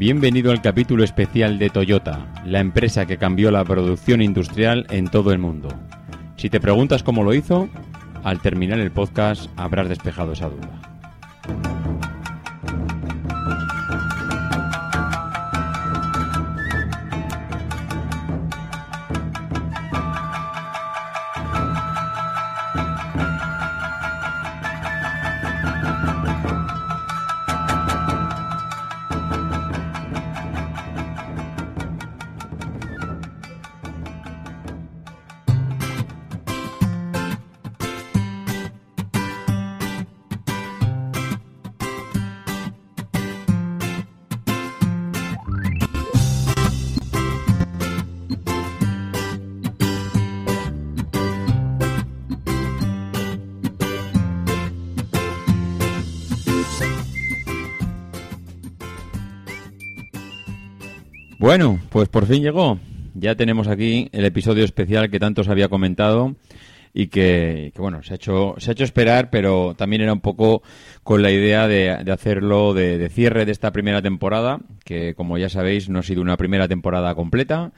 Bienvenido al capítulo especial de Toyota, la empresa que cambió la producción industrial en todo el mundo. Si te preguntas cómo lo hizo, al terminar el podcast habrás despejado esa duda. Fin llegó. Ya tenemos aquí el episodio especial que tanto os había comentado y que, bueno, se ha, hecho, se ha hecho esperar, pero también era un poco con la idea de, hacerlo de, cierre de esta primera temporada, que como ya sabéis no ha sido una primera temporada completa.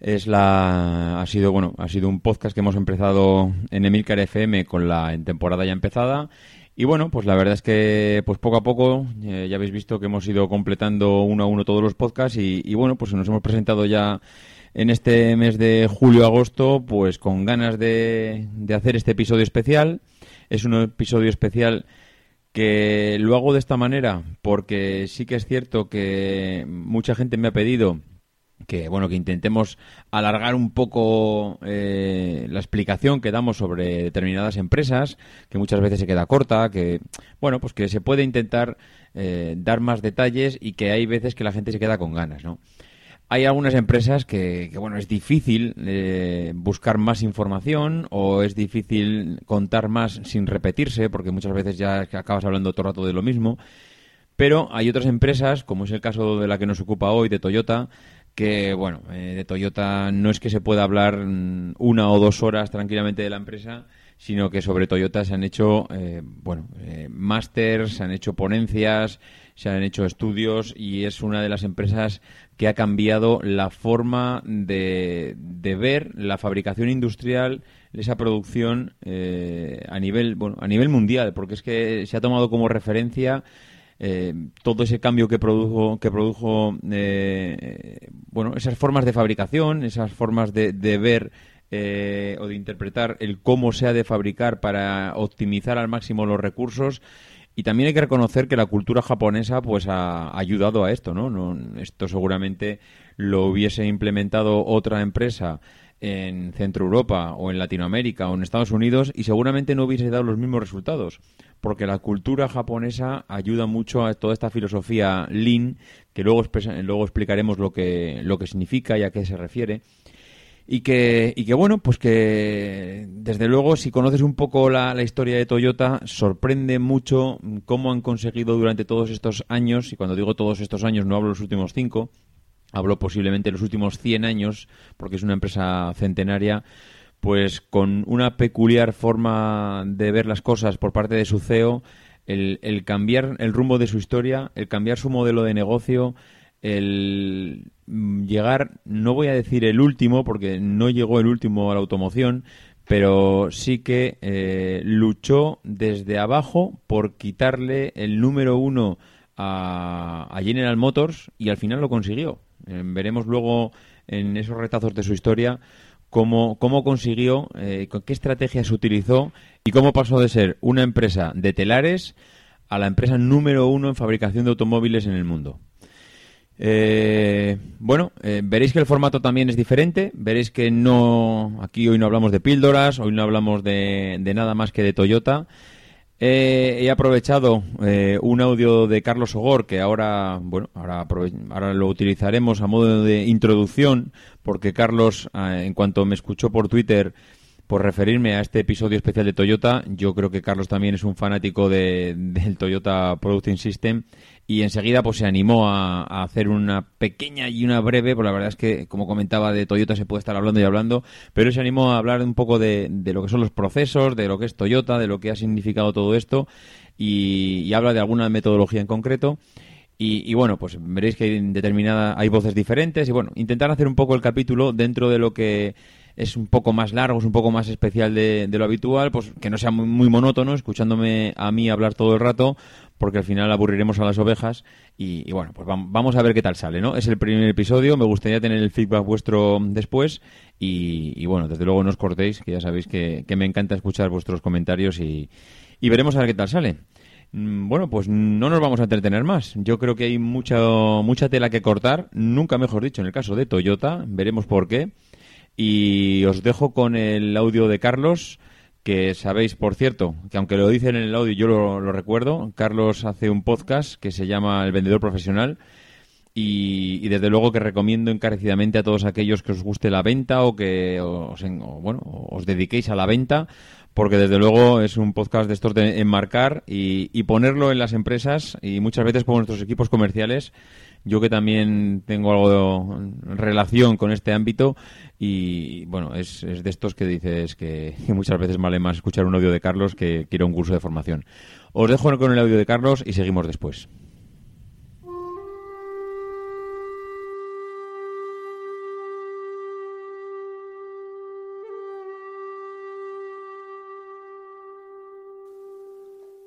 Es la, ha sido, bueno, ha sido un podcast que hemos empezado en Emilcar FM con la temporada ya empezada y bueno, pues la verdad es que pues poco a poco eh, ya habéis visto que hemos ido completando uno a uno todos los podcasts y, bueno, pues nos hemos presentado ya en este mes de julio-agosto pues con ganas de, de hacer este episodio especial. Es un episodio especial que lo hago de esta manera porque sí que es cierto que mucha gente me ha pedido que bueno que intentemos alargar un poco eh, la explicación que damos sobre determinadas empresas que muchas veces se queda corta que bueno pues que se puede intentar eh, dar más detalles y que hay veces que la gente se queda con ganas no hay algunas empresas que, bueno es difícil eh, buscar más información o es difícil contar más sin repetirse porque muchas veces ya acabas hablando todo el rato de lo mismo. Pero hay otras empresas, como es el caso de la que nos ocupa hoy, de Toyota, que, bueno, eh, de Toyota no es que se pueda hablar mm, una o dos horas tranquilamente de la empresa, sino que sobre Toyota se han hecho, eh, bueno, eh, se han hecho ponencias, se han hecho estudios y es una de las empresas que ha cambiado la forma de, de ver la fabricación industrial, esa producción a nivel, bueno, a nivel mundial, porque es que se ha tomado como referencia eh, todo ese cambio que produjo, que produjo eh, bueno, esas formas de fabricación, esas formas de, ver eh, o de interpretar el cómo se ha de fabricar para optimizar al máximo los recursos. Y también hay que reconocer que la cultura japonesa pues ha ayudado a esto, ¿no? no esto seguramente lo hubiese implementado otra empresa en Centro Europa o en Latinoamérica o en Estados Unidos y seguramente no hubiese dado los mismos resultados porque la cultura japonesa ayuda mucho a toda esta filosofía Lean, que luego, luego explicaremos lo que, lo que significa y a qué se refiere. Y que, y que bueno, pues que desde luego si conoces un poco la, la, historia de Toyota, sorprende mucho cómo han conseguido durante todos estos años, y cuando digo todos estos años no hablo los últimos cinco, hablo posiblemente los últimos 100 años, porque es una empresa centenaria, pues con una peculiar forma de ver las cosas por parte de su CEO, el, cambiar el rumbo de su historia, el cambiar su modelo de negocio, el llegar, no voy a decir el último, porque no llegó el último a la automoción, pero sí que eh, luchó desde abajo por quitarle el número uno a, General Motors y al final lo consiguió. Eh, veremos luego en esos retazos de su historia cómo, cómo consiguió, eh, qué estrategias utilizó y cómo pasó de ser una empresa de telares a la empresa número uno en fabricación de automóviles en el mundo. Eh, bueno, veréis que el formato también es diferente. Veréis que no. Aquí hoy no hablamos de píldoras, hoy no hablamos de, de nada más que de Toyota. Eh, he aprovechado eh, un audio de Carlos Ogor que ahora, bueno, ahora, ahora lo utilizaremos a modo de introducción, porque Carlos, eh, en cuanto me escuchó por Twitter, por referirme a este episodio especial de Toyota. Yo creo que Carlos también es un fanático de, del Toyota Producing System y enseguida pues se animó a, hacer una pequeña y una breve, pues la verdad es que como comentaba de Toyota se puede estar hablando y hablando, pero se animó a hablar un poco de, lo que son los procesos, de lo que es Toyota, de lo que ha significado todo esto y, habla de alguna metodología en concreto. Y, y, bueno, pues veréis que hay determinada, hay voces diferentes y bueno, intentar hacer un poco el capítulo dentro de lo que es un poco más largo, es un poco más especial de, lo habitual, pues que no sea muy, monótono, escuchándome a mí hablar todo el rato, porque al final aburriremos a las ovejas y, bueno, pues vamos a ver qué tal sale, ¿no? Es el primer episodio, me gustaría tener el feedback vuestro después y, bueno, desde luego no os cortéis, que ya sabéis que, me encanta escuchar vuestros comentarios y, y veremos a ver qué tal sale. Mm, bueno, pues no nos vamos a entretener más. Yo creo que hay mucha, mucha tela que cortar, nunca mejor dicho en el caso de Toyota, veremos por qué. Y os dejo con el audio de Carlos, que sabéis, por cierto, que aunque lo dicen en el audio, yo lo, recuerdo. Carlos hace un podcast que se llama El Vendedor Profesional. Y, desde luego que recomiendo encarecidamente a todos aquellos que os guste la venta o que os, bueno, os dediquéis a la venta, porque desde luego es un podcast de estos de enmarcar y, y ponerlo en las empresas y muchas veces con nuestros equipos comerciales yo que también tengo algo de relación con este ámbito y bueno, es, de estos que dices que, muchas veces vale más escuchar un audio de Carlos que, quiero un curso de formación. Os dejo con el audio de Carlos y seguimos después.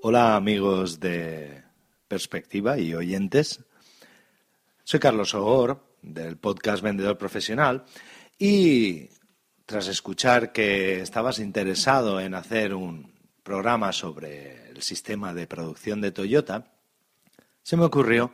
Hola amigos de Perspectiva y oyentes. Soy Carlos Ogor, del podcast Vendedor Profesional, y tras escuchar que estabas interesado en hacer un programa sobre el sistema de producción de Toyota, se me ocurrió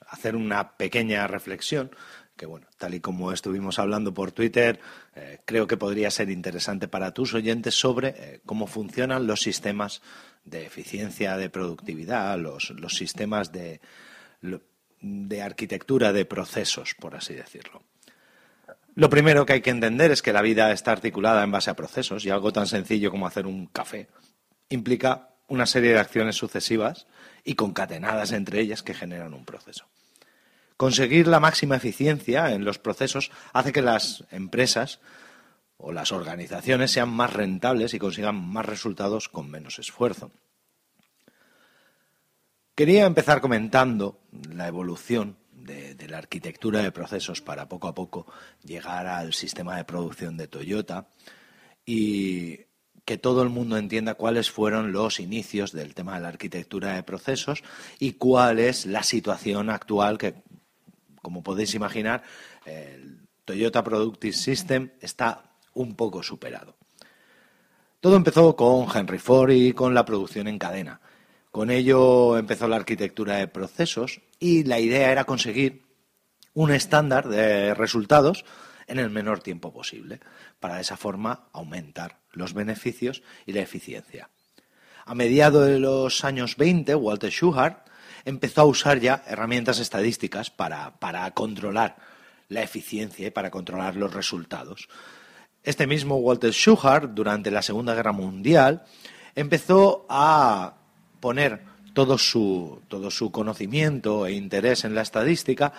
hacer una pequeña reflexión que, bueno, tal y como estuvimos hablando por Twitter, eh, creo que podría ser interesante para tus oyentes sobre eh, cómo funcionan los sistemas de eficiencia, de productividad, los, los sistemas de de arquitectura de procesos, por así decirlo. Lo primero que hay que entender es que la vida está articulada en base a procesos y algo tan sencillo como hacer un café implica una serie de acciones sucesivas y concatenadas entre ellas que generan un proceso. Conseguir la máxima eficiencia en los procesos hace que las empresas o las organizaciones sean más rentables y consigan más resultados con menos esfuerzo. Quería empezar comentando la evolución de, la arquitectura de procesos para poco a poco llegar al sistema de producción de Toyota y que todo el mundo entienda cuáles fueron los inicios del tema de la arquitectura de procesos y cuál es la situación actual que, como podéis imaginar, el Toyota Productive System está un poco superado. Todo empezó con Henry Ford y con la producción en cadena. Con ello empezó la arquitectura de procesos y la idea era conseguir un estándar de resultados en el menor tiempo posible, para de esa forma aumentar los beneficios y la eficiencia. A mediados de los años 20, Walter Schuhart empezó a usar ya herramientas estadísticas para, para controlar la eficiencia y para controlar los resultados. Este mismo Walter Schuhart, durante la Segunda Guerra Mundial, empezó a poner todo su, todo su conocimiento e interés en la estadística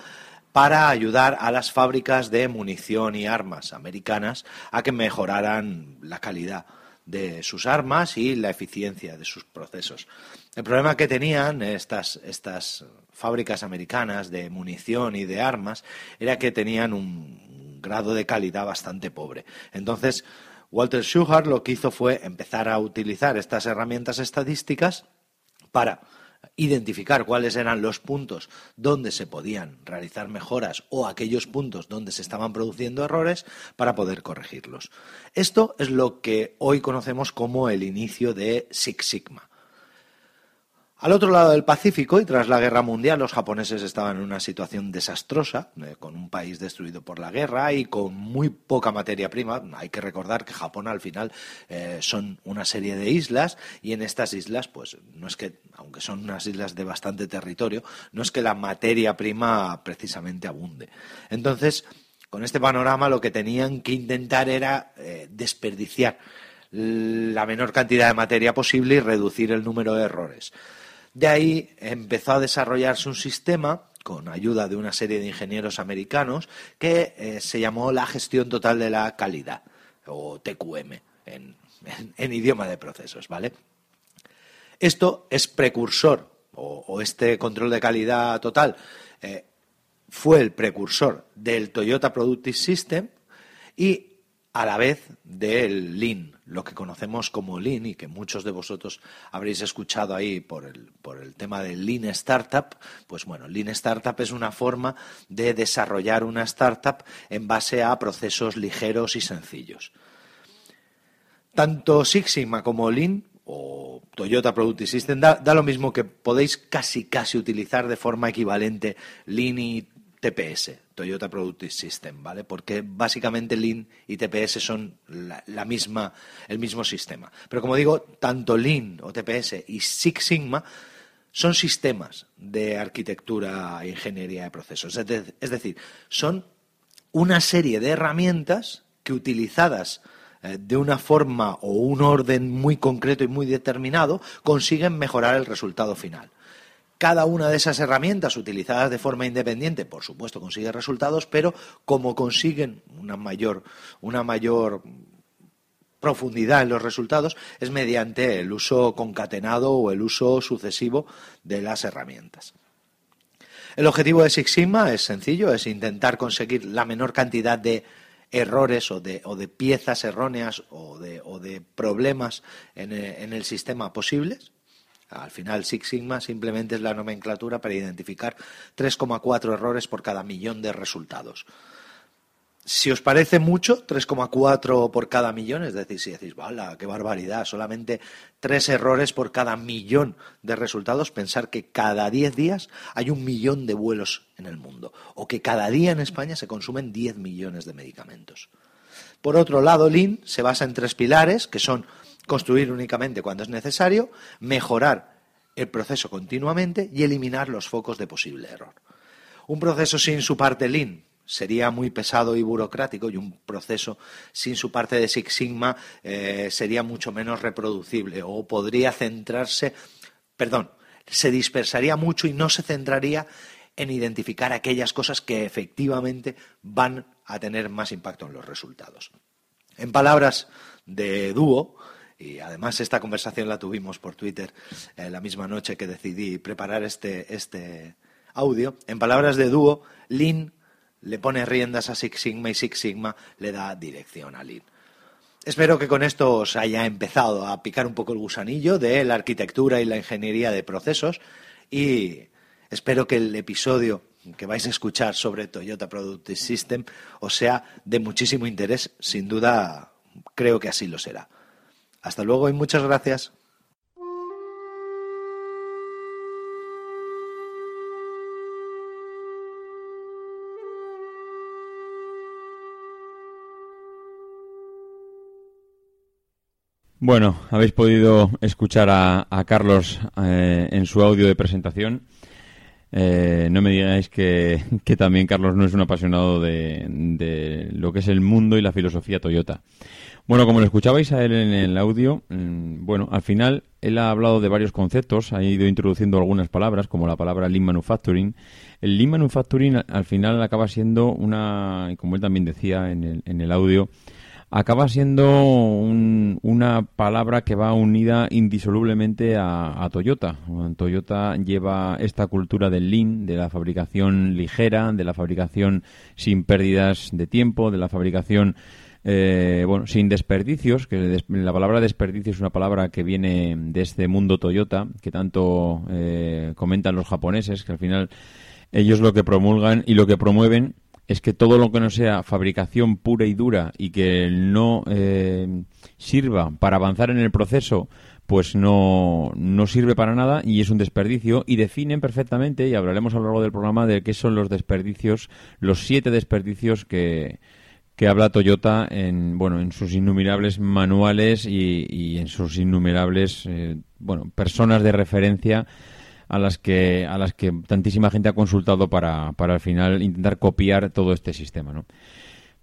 para ayudar a las fábricas de munición y armas americanas a que mejoraran la calidad de sus armas y la eficiencia de sus procesos. El problema que tenían estas, estas fábricas americanas de munición y de armas era que tenían un grado de calidad bastante pobre. Entonces, Walter Schuhart lo que hizo fue empezar a utilizar estas herramientas estadísticas para identificar cuáles eran los puntos donde se podían realizar mejoras o aquellos puntos donde se estaban produciendo errores para poder corregirlos. Esto es lo que hoy conocemos como el inicio de Six Sigma. Al otro lado del Pacífico y tras la guerra mundial, los japoneses estaban en una situación desastrosa, eh, con un país destruido por la guerra y con muy poca materia prima. Hay que recordar que Japón al final eh, son una serie de islas y en estas islas, pues no es que, aunque son unas islas de bastante territorio, no es que la materia prima precisamente abunde. Entonces, con este panorama lo que tenían que intentar era eh, desperdiciar la menor cantidad de materia posible y reducir el número de errores. De ahí empezó a desarrollarse un sistema con ayuda de una serie de ingenieros americanos que eh, se llamó la gestión total de la calidad o TQM en, idioma de procesos, ¿vale? Esto es precursor o, este control de calidad total eh, fue el precursor del Toyota Productive System y a la vez del Lean, lo que conocemos como Lean y que muchos de vosotros habréis escuchado ahí por el, por el tema del Lean Startup, pues bueno, Lean Startup es una forma de desarrollar una startup en base a procesos ligeros y sencillos. Tanto Six Sigma como Lean o Toyota Productive System da, da, lo mismo que podéis casi casi utilizar de forma equivalente Lean y TPS, Toyota Productive System, ¿vale? Porque básicamente Lean y TPS son la, misma, el mismo sistema. Pero como digo, tanto Lean o TPS y Six Sigma son sistemas de arquitectura e ingeniería de procesos. Es decir, son una serie de herramientas que utilizadas eh, de una forma o un orden muy concreto y muy determinado consiguen mejorar el resultado final. Cada una de esas herramientas utilizadas de forma independiente, por supuesto, consigue resultados, pero como consiguen una mayor, una mayor profundidad en los resultados es mediante el uso concatenado o el uso sucesivo de las herramientas. El objetivo de Six Sigma es sencillo, es intentar conseguir la menor cantidad de errores o de, o de piezas erróneas o de, o de problemas en en el sistema posibles al final, Six Sigma simplemente es la nomenclatura para identificar 3,4 errores por cada millón de resultados. Si os parece mucho, 3,4 por cada millón, es decir, si decís, ¡vale, qué barbaridad! Solamente tres errores por cada millón de resultados, pensar que cada 10 días hay un millón de vuelos en el mundo, o que cada día en España se consumen 10 millones de medicamentos. Por otro lado, Lean se basa en tres pilares, que son construir únicamente cuando es necesario, mejorar el proceso continuamente y eliminar los focos de posible error. Un proceso sin su parte Lean sería muy pesado y burocrático y un proceso sin su parte de Six Sigma eh, sería mucho menos reproducible o podría centrarse, perdón, se dispersaría mucho y no se centraría en identificar aquellas cosas que efectivamente van a tener más impacto en los resultados. En palabras de dúo, y además esta conversación la tuvimos por Twitter eh, la misma noche que decidí preparar este, este audio. En palabras de dúo, Lean le pone riendas a Six Sigma y Six Sigma le da dirección a Lean. Espero que con esto os haya empezado a picar un poco el gusanillo de la arquitectura y la ingeniería de procesos y espero que el episodio que vais a escuchar sobre Toyota Productive System os sea de muchísimo interés. Sin duda, creo que así lo será. Hasta luego y muchas gracias. Bueno, habéis podido escuchar a, Carlos eh, en su audio de presentación. Eh, no me digáis que, también Carlos no es un apasionado de, de, lo que es el mundo y la filosofía Toyota. Bueno, como lo escuchabais a él en el audio, mm, bueno, al final él ha hablado de varios conceptos, ha ido introduciendo algunas palabras, como la palabra Lean Manufacturing. El Lean Manufacturing al final acaba siendo una, como él también decía en el, en el audio, acaba siendo una palabra que va unida indisolublemente a, a, Toyota. Toyota lleva esta cultura del lean, de la fabricación ligera, de la fabricación sin pérdidas de tiempo, de la fabricación eh, bueno, sin desperdicios, que la palabra desperdicio es una palabra que viene de este mundo Toyota, que tanto eh, comentan los japoneses, que al final ellos lo que promulgan y lo que promueven es que todo lo que no sea fabricación pura y dura y que no eh, sirva para avanzar en el proceso, pues no, no sirve para nada y es un desperdicio y definen perfectamente, y hablaremos a lo largo del programa, de qué son los desperdicios, los siete desperdicios que, que habla Toyota en bueno en sus innumerables manuales y, en sus innumerables eh, bueno personas de referencia a las que a las que tantísima gente ha consultado para, para al final intentar copiar todo este sistema ¿no?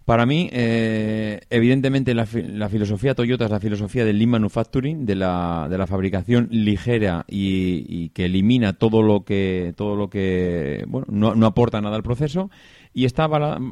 Para mí, eh, evidentemente, la, filosofía Toyota es la filosofía del lean manufacturing, de la, de la fabricación ligera y, que elimina todo lo que, todo lo que bueno, no, no aporta nada al proceso y está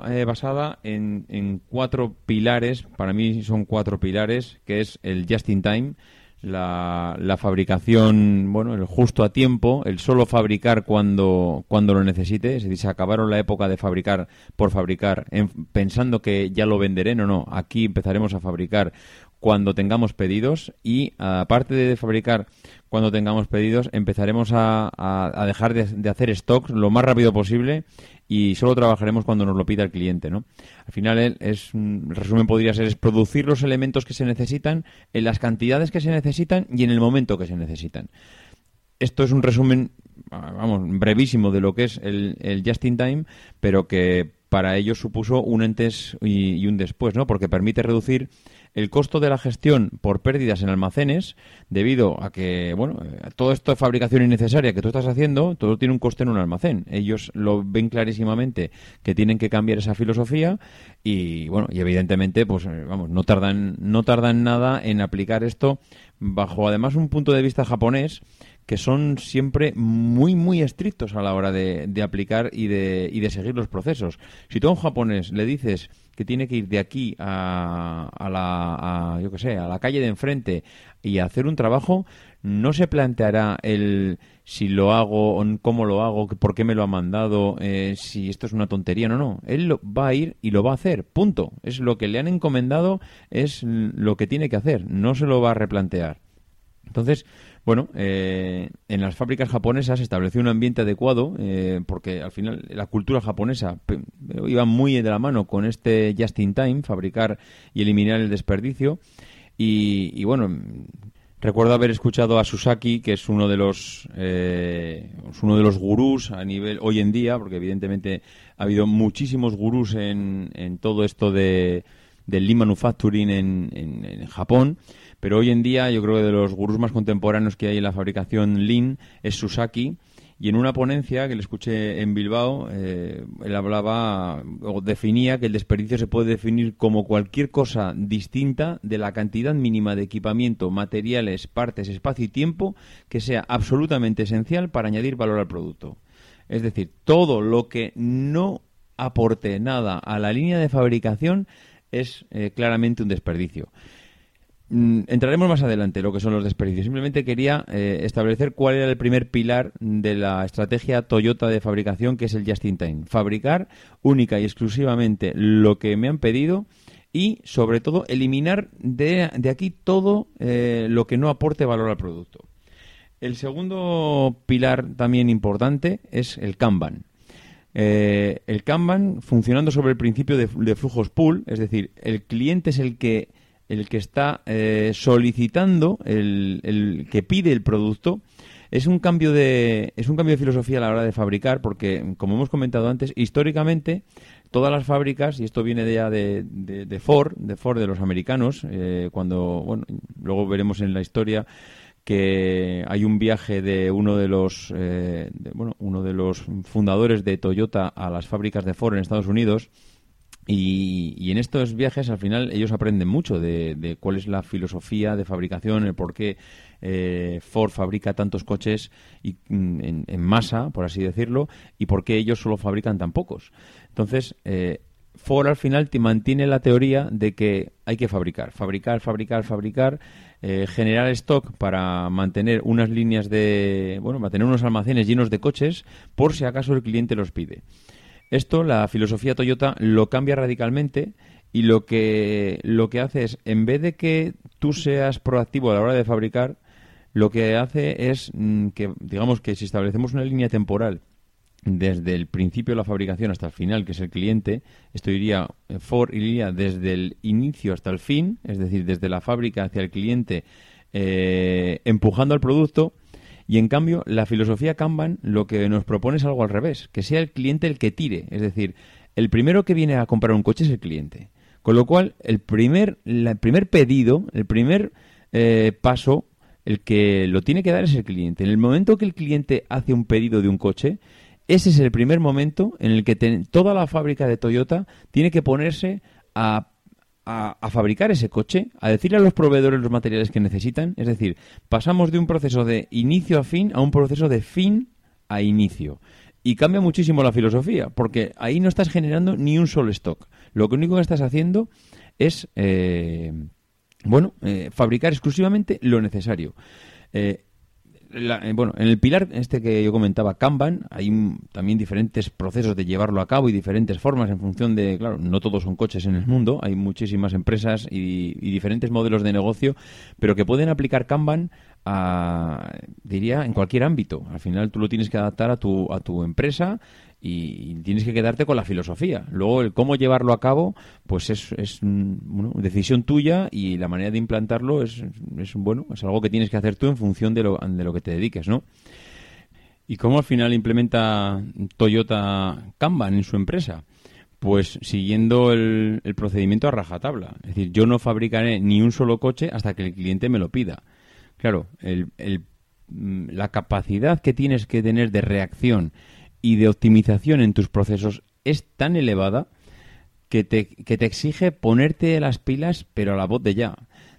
eh, basada en, en, cuatro pilares, para mí son cuatro pilares, que es el just in time, la, la, fabricación, bueno, el justo a tiempo, el solo fabricar cuando, cuando lo necesite, es decir, se acabaron la época de fabricar por fabricar, pensando que ya lo venderé, no, no, aquí empezaremos a fabricar cuando tengamos pedidos y aparte de fabricar cuando tengamos pedidos, empezaremos a, a, dejar de, de, hacer stocks lo más rápido posible y solo trabajaremos cuando nos lo pida el cliente, ¿no? Al final, es, el resumen podría ser es producir los elementos que se necesitan en las cantidades que se necesitan y en el momento que se necesitan. Esto es un resumen, vamos, brevísimo de lo que es el, el just in time, pero que para ellos supuso un antes y, y un después, ¿no? Porque permite reducir el costo de la gestión por pérdidas en almacenes, debido a que, bueno, eh, todo esto de fabricación innecesaria que tú estás haciendo, todo tiene un coste en un almacén. Ellos lo ven clarísimamente que tienen que cambiar esa filosofía y, bueno, y evidentemente, pues, eh, vamos, no tardan, no tardan nada en aplicar esto bajo además un punto de vista japonés que son siempre muy, muy estrictos a la hora de, aplicar y de, y de seguir los procesos. Si tú a un japonés le dices que tiene que ir de aquí a, a la, a, yo que sé, a la calle de enfrente y hacer un trabajo, no se planteará el si lo hago, cómo lo hago, por qué me lo ha mandado, eh, si esto es una tontería, no, no. Él lo, va a ir y lo va a hacer, punto. Es lo que le han encomendado, es lo que tiene que hacer, no se lo va a replantear. Entonces, bueno, eh, en las fábricas japonesas se estableció un ambiente adecuado eh, porque al final la cultura japonesa iba muy de la mano con este just in time, fabricar y eliminar el desperdicio. Y, bueno, recuerdo haber escuchado a Susaki, que es uno de los eh, uno de los gurús a nivel hoy en día, porque evidentemente ha habido muchísimos gurús en, en todo esto de del lean manufacturing en, en Japón. Pero hoy en día yo creo que de los gurús más contemporáneos que hay en la fabricación Lean es Susaki. Y en una ponencia que le escuché en Bilbao, eh, él hablaba o definía que el desperdicio se puede definir como cualquier cosa distinta de la cantidad mínima de equipamiento, materiales, partes, espacio y tiempo que sea absolutamente esencial para añadir valor al producto. Es decir, todo lo que no aporte nada a la línea de fabricación es eh, claramente un desperdicio. Mm, entraremos más adelante lo que son los desperdicios. Simplemente quería eh, establecer cuál era el primer pilar de la estrategia Toyota de fabricación, que es el just in time. Fabricar única y exclusivamente lo que me han pedido y, sobre todo, eliminar de, aquí todo eh, lo que no aporte valor al producto. El segundo pilar también importante es el Kanban. Eh, el Kanban funcionando sobre el principio de, de flujos pool, es decir, el cliente es el que el que está eh, solicitando, el, que pide el producto, es un cambio de es un cambio de filosofía a la hora de fabricar porque como hemos comentado antes históricamente todas las fábricas y esto viene ya de, de, Ford de Ford de los americanos eh, cuando bueno luego veremos en la historia que hay un viaje de uno de los eh, bueno uno de los fundadores de Toyota a las fábricas de Ford en Estados Unidos y, en estos viajes al final ellos aprenden mucho de, cuál es la filosofía de fabricación, el por qué eh, Ford fabrica tantos coches y, mm, en, masa, por así decirlo, y por qué ellos solo fabrican tan pocos. Entonces, eh, Ford al final te mantiene la teoría de que hay que fabricar, fabricar, fabricar, fabricar, eh, generar stock para mantener unas líneas de, bueno, mantener unos almacenes llenos de coches por si acaso el cliente los pide. Esto, la filosofía Toyota lo cambia radicalmente y lo que, lo que hace es, en vez de que tú seas proactivo a la hora de fabricar, lo que hace es mm, que, digamos que si establecemos una línea temporal desde el principio de la fabricación hasta el final, que es el cliente, esto iría, eh, Ford iría desde el inicio hasta el fin, es decir, desde la fábrica hacia el cliente, eh, empujando al producto, y en cambio, la filosofía Kanban lo que nos propone es algo al revés, que sea el cliente el que tire, es decir, el primero que viene a comprar un coche es el cliente. Con lo cual, el primer, el primer pedido, el primer eh, paso, el que lo tiene que dar es el cliente. En el momento que el cliente hace un pedido de un coche, ese es el primer momento en el que toda la fábrica de Toyota tiene que ponerse a, a, fabricar ese coche, a decirle a los proveedores los materiales que necesitan. Es decir, pasamos de un proceso de inicio a fin a un proceso de fin a inicio. Y cambia muchísimo la filosofía, porque ahí no estás generando ni un solo stock. Lo único que estás haciendo es, eh, bueno, eh, fabricar exclusivamente lo necesario. Eh, bueno, en el pilar este que yo comentaba, Kanban, hay también diferentes procesos de llevarlo a cabo y diferentes formas en función de, claro, no todos son coches en el mundo, hay muchísimas empresas y, diferentes modelos de negocio, pero que pueden aplicar Kanban diría, en cualquier ámbito. Al final tú lo tienes que adaptar a tu, a tu empresa y tienes que quedarte con la filosofía. Luego el cómo llevarlo a cabo, pues es, es una decisión tuya y la manera de implantarlo es, es, bueno, es algo que tienes que hacer tú en función de lo, de lo que te dediques, ¿no? ¿Y cómo al final implementa Toyota Kanban en su empresa? Pues siguiendo el, el procedimiento a rajatabla. Es decir, yo no fabricaré ni un solo coche hasta que el cliente me lo pida. Claro, el, mm, la capacidad que tienes que tener de reacción y de optimización en tus procesos es tan elevada que te, que te exige ponerte las pilas, pero a la voz de ya.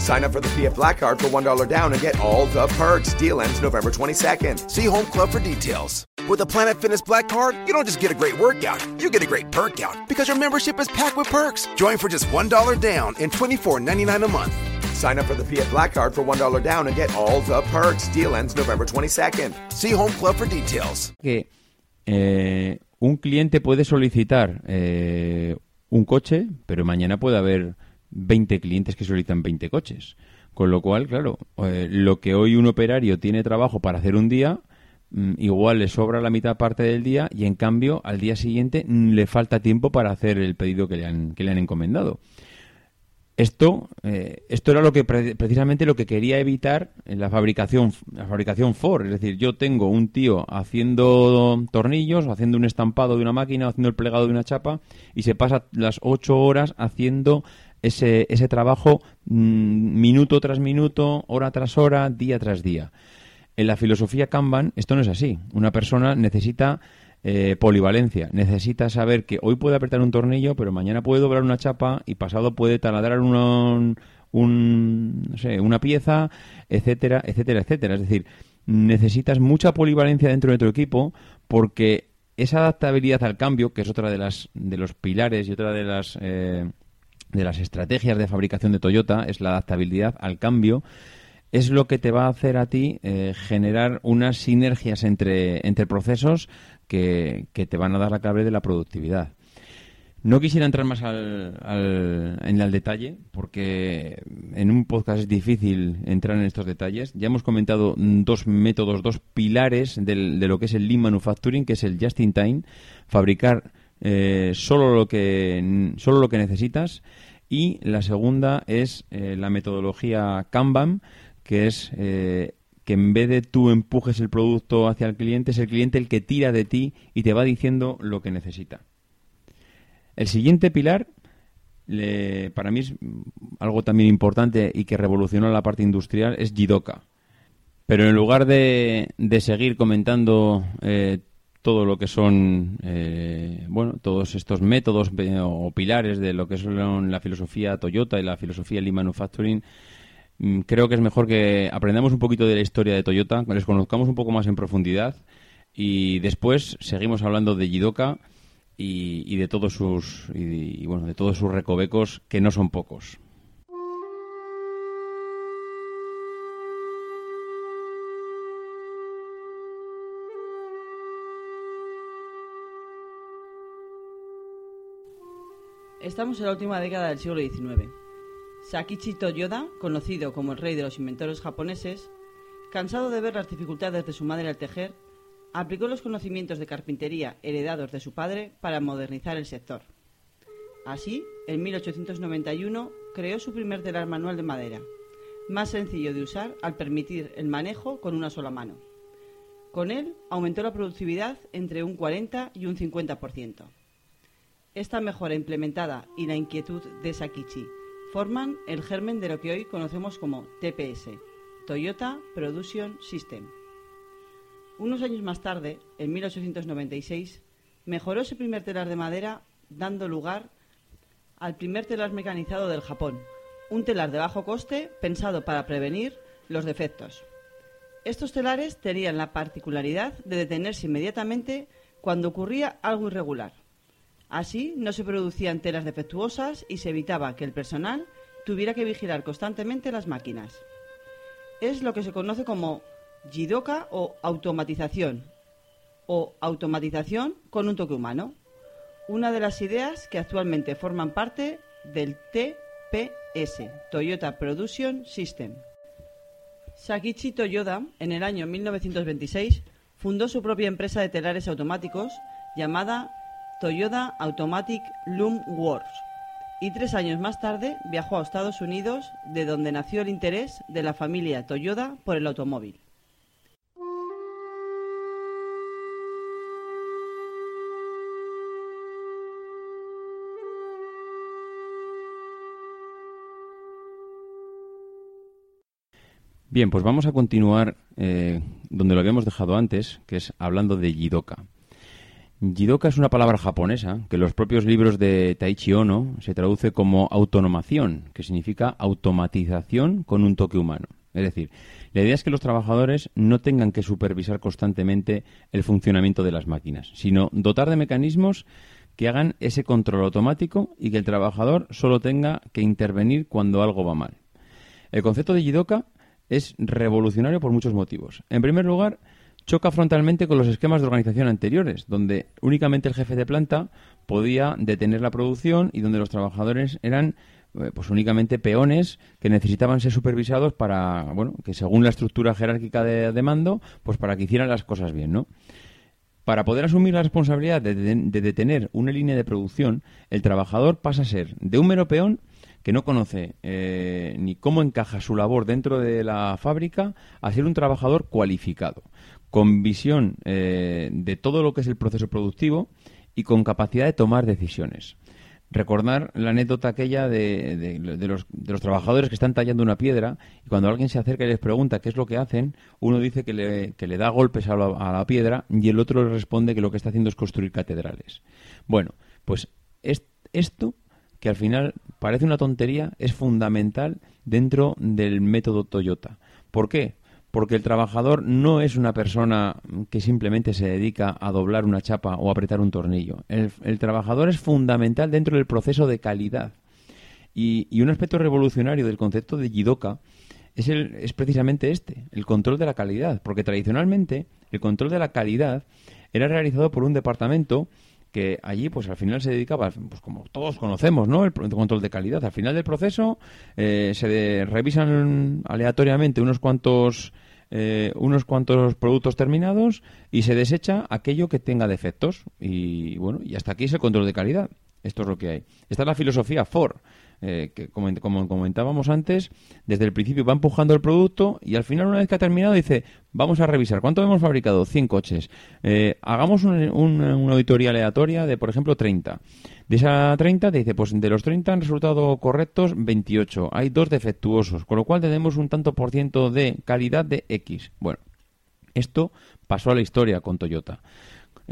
Sign up for the PF Black Card for $1 down and get all the perks. Deal ends November 22nd. See Home Club for details. With the Planet Fitness Black Card, you don't just get a great workout, you get a great perk out because your membership is packed with perks. Join for just $1 down and $24.99 a month. Sign up for the PF Black Card for $1 down and get all the perks. Deal ends November 22nd. See Home Club for details. Que eh, un cliente puede solicitar eh, un coche, pero mañana puede haber 20 clientes que solicitan 20 coches. Con lo cual, claro, eh, lo que hoy un operario tiene trabajo para hacer un día, mm, igual le sobra la mitad parte del día y en cambio al día siguiente mm, le falta tiempo para hacer el pedido que le han, que le han encomendado. Esto, eh, esto era lo que precisamente lo que quería evitar en la fabricación, la fabricación Ford. Es decir, yo tengo un tío haciendo tornillos, haciendo un estampado de una máquina, haciendo el plegado de una chapa, y se pasa las ocho horas haciendo ese, ese trabajo mm, minuto tras minuto, hora tras hora, día tras día. En la filosofía Kanban esto no es así. Una persona necesita eh, polivalencia, necesita saber que hoy puede apretar un tornillo, pero mañana puede doblar una chapa y pasado puede taladrar un, no sé, una pieza, etcétera, etcétera, etcétera. Es decir, necesitas mucha polivalencia dentro de tu equipo porque esa adaptabilidad al cambio, que es otra de las de los pilares y otra de las eh, de las estrategias de fabricación de Toyota es la adaptabilidad al cambio es lo que te va a hacer a ti eh, generar unas sinergias entre, entre procesos que, te van a dar la clave de la productividad. No quisiera entrar más al, en el detalle, porque en un podcast es difícil entrar en estos detalles. Ya hemos comentado dos métodos, dos pilares de lo que es el Lean Manufacturing, que es el Just in Time, fabricar eh, solo, lo que, solo lo que necesitas. Y la segunda es eh, la metodología Kanban, que es eh, que en vez de tú empujes el producto hacia el cliente, es el cliente el que tira de ti y te va diciendo lo que necesita. El siguiente pilar, para mí es algo también importante y que revolucionó la parte industrial, es Jidoka. Pero en lugar de, de seguir comentando todo lo que son eh, bueno todos estos métodos o pilares de lo que son la filosofía Toyota y la filosofía Lean Manufacturing mm, creo que es mejor que aprendamos un poquito de la historia de Toyota, les conozcamos un poco más en profundidad y después seguimos hablando de Jidoka y, de todos sus y, bueno de todos sus recovecos que no son pocos. Estamos en la última década del siglo XIX. Sakichi Toyoda, conocido como el rey de los inventores japoneses, cansado de ver las dificultades de su madre al tejer, aplicó los conocimientos de carpintería heredados de su padre para modernizar el sector. Así, en 1891 creó su primer telar manual de madera, más sencillo de usar al permitir el manejo con una sola mano. Con él aumentó la productividad entre un 40 y un 50%. Esta mejora implementada y la inquietud de Sakichi forman el germen de lo que hoy conocemos como TPS, Toyota Production System. Unos años más tarde, en 1896, mejoró ese primer telar de madera dando lugar al primer telar mecanizado del Japón, un telar de bajo coste pensado para prevenir los defectos. Estos telares tenían la particularidad de detenerse inmediatamente cuando ocurría algo irregular. Así no se producían telas defectuosas y se evitaba que el personal tuviera que vigilar constantemente las máquinas. Es lo que se conoce como Jidoka o automatización, o automatización con un toque humano, una de las ideas que actualmente forman parte del TPS, Toyota Production System. Sakichi Toyoda, en el año 1926, fundó su propia empresa de telares automáticos llamada Toyota Automatic Loom Works y tres años más tarde viajó a Estados Unidos, de donde nació el interés de la familia Toyota por el automóvil. Bien, pues vamos a continuar eh, donde lo habíamos dejado antes, que es hablando de Jidoka. Jidoka es una palabra japonesa que en los propios libros de Taichi Ono se traduce como autonomación, que significa automatización con un toque humano. Es decir, la idea es que los trabajadores no tengan que supervisar constantemente el funcionamiento de las máquinas, sino dotar de mecanismos que hagan ese control automático y que el trabajador solo tenga que intervenir cuando algo va mal. El concepto de Jidoka es revolucionario por muchos motivos. En primer lugar, choca frontalmente con los esquemas de organización anteriores, donde únicamente el jefe de planta podía detener la producción y donde los trabajadores eran eh, pues únicamente peones que necesitaban ser supervisados para, bueno, que según la estructura jerárquica de, mando, pues para que hicieran las cosas bien, ¿no? Para poder asumir la responsabilidad de, de detener una línea de producción, el trabajador pasa a ser de un mero peón que no conoce eh, ni cómo encaja su labor dentro de la fábrica a ser un trabajador cualificado, con visión eh, de todo lo que es el proceso productivo y con capacidad de tomar decisiones. Recordar la anécdota aquella de, los, trabajadores que están tallando una piedra y cuando alguien se acerca y les pregunta qué es lo que hacen, uno dice que le, que le da golpes a la, a la, piedra y el otro le responde que lo que está haciendo es construir catedrales. Bueno, pues esto que al final parece una tontería, es fundamental dentro del método Toyota. ¿Por qué? Porque el trabajador no es una persona que simplemente se dedica a doblar una chapa o apretar un tornillo. El, trabajador es fundamental dentro del proceso de calidad. Y, y, un aspecto revolucionario del concepto de Jidoka es, el, es precisamente este, el control de la calidad. Porque tradicionalmente el control de la calidad era realizado por un departamento que allí pues al final se dedicaba, pues como todos conocemos, ¿no? El control de calidad. Al final del proceso eh, se revisan aleatoriamente unos cuantos eh, unos cuantos productos terminados y se desecha aquello que tenga defectos y bueno y hasta aquí es el control de calidad. Esto es lo que hay. Esta es la filosofía Ford. Eh, que como, comentábamos antes, desde el principio va empujando el producto y al final, una vez que ha terminado, dice, vamos a revisar, ¿cuánto hemos fabricado? 100 coches. Eh, hagamos una auditoría aleatoria de, por ejemplo, 30. De esa 30 te dice, pues de los 30 han resultado correctos 28. Hay dos defectuosos, con lo cual tenemos un tanto por ciento de calidad de X. Bueno, esto pasó a la historia con Toyota.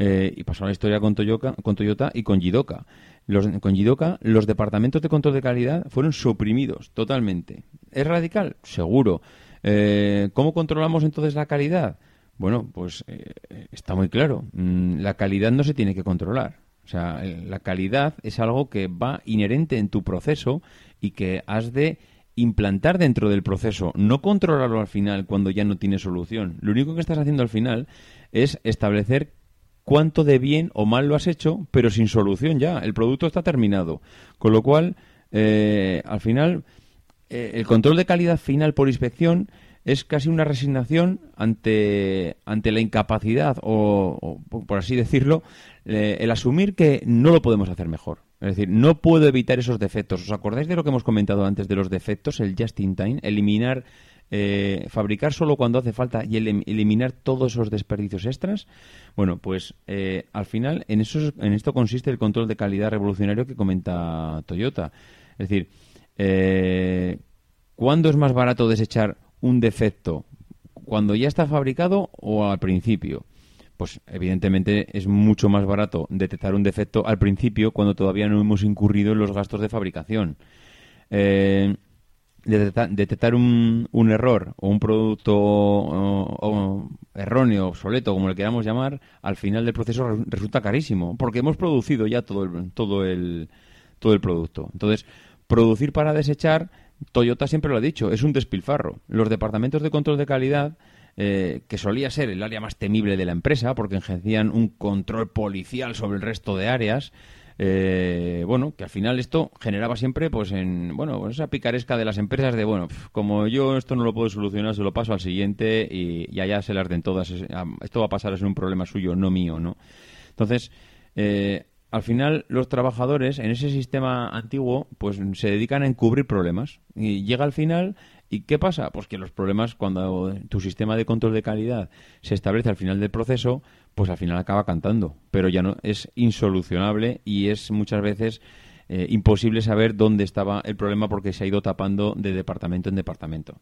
Eh, y pasó la historia con Toyota, con Toyota y con Jidoka. Los, con Jidoka, los departamentos de control de calidad fueron suprimidos totalmente. ¿Es radical? Seguro. Eh, ¿Cómo controlamos entonces la calidad? Bueno, pues eh, está muy claro. Mm, la calidad no se tiene que controlar. O sea, la calidad es algo que va inherente en tu proceso y que has de implantar dentro del proceso, no controlarlo al final cuando ya no tiene solución. Lo único que estás haciendo al final es establecer cuánto de bien o mal lo has hecho, pero sin solución ya. El producto está terminado. Con lo cual, eh, al final, eh, el control de calidad final por inspección es casi una resignación ante, ante la incapacidad o, por así decirlo, el asumir que no lo podemos hacer mejor. Es decir, no puedo evitar esos defectos. ¿Os acordáis de lo que hemos comentado antes de los defectos? El just in time, eliminar, eh, fabricar solo cuando hace falta y eliminar todos esos desperdicios extras. Bueno, pues eh, al final en, eso, en esto consiste el control de calidad revolucionario que comenta Toyota. Es decir, eh, ¿cuándo es más barato desechar un defecto? ¿Cuando ya está fabricado o al principio? pues evidentemente es mucho más barato detectar un defecto al principio cuando todavía no hemos incurrido en los gastos de fabricación. Detectar, un, un, error o un producto erróneo, obsoleto, como le queramos llamar, al final del proceso resulta carísimo, porque hemos producido ya todo el, todo el, todo el producto. Entonces, producir para desechar, Toyota siempre lo ha dicho, es un despilfarro. Los departamentos de control de calidad eh, que solía ser el área más temible de la empresa porque ejercían un control policial sobre el resto de áreas. Eh, bueno, que al final esto generaba siempre, pues, en, bueno, esa picaresca de las empresas de, bueno, como yo esto no lo puedo solucionar, se lo paso al siguiente y, allá se las den todas. Esto va a pasar a ser un problema suyo, no mío, ¿no? Entonces, eh, al final los trabajadores en ese sistema antiguo pues se dedican a encubrir problemas y llega al final ¿Y qué pasa? Pues que los problemas, cuando tu sistema de control de calidad se establece al final del proceso, pues al final acaba cantando. Pero ya no es insolucionable y es muchas veces eh, imposible saber dónde estaba el problema porque se ha ido tapando de departamento en departamento.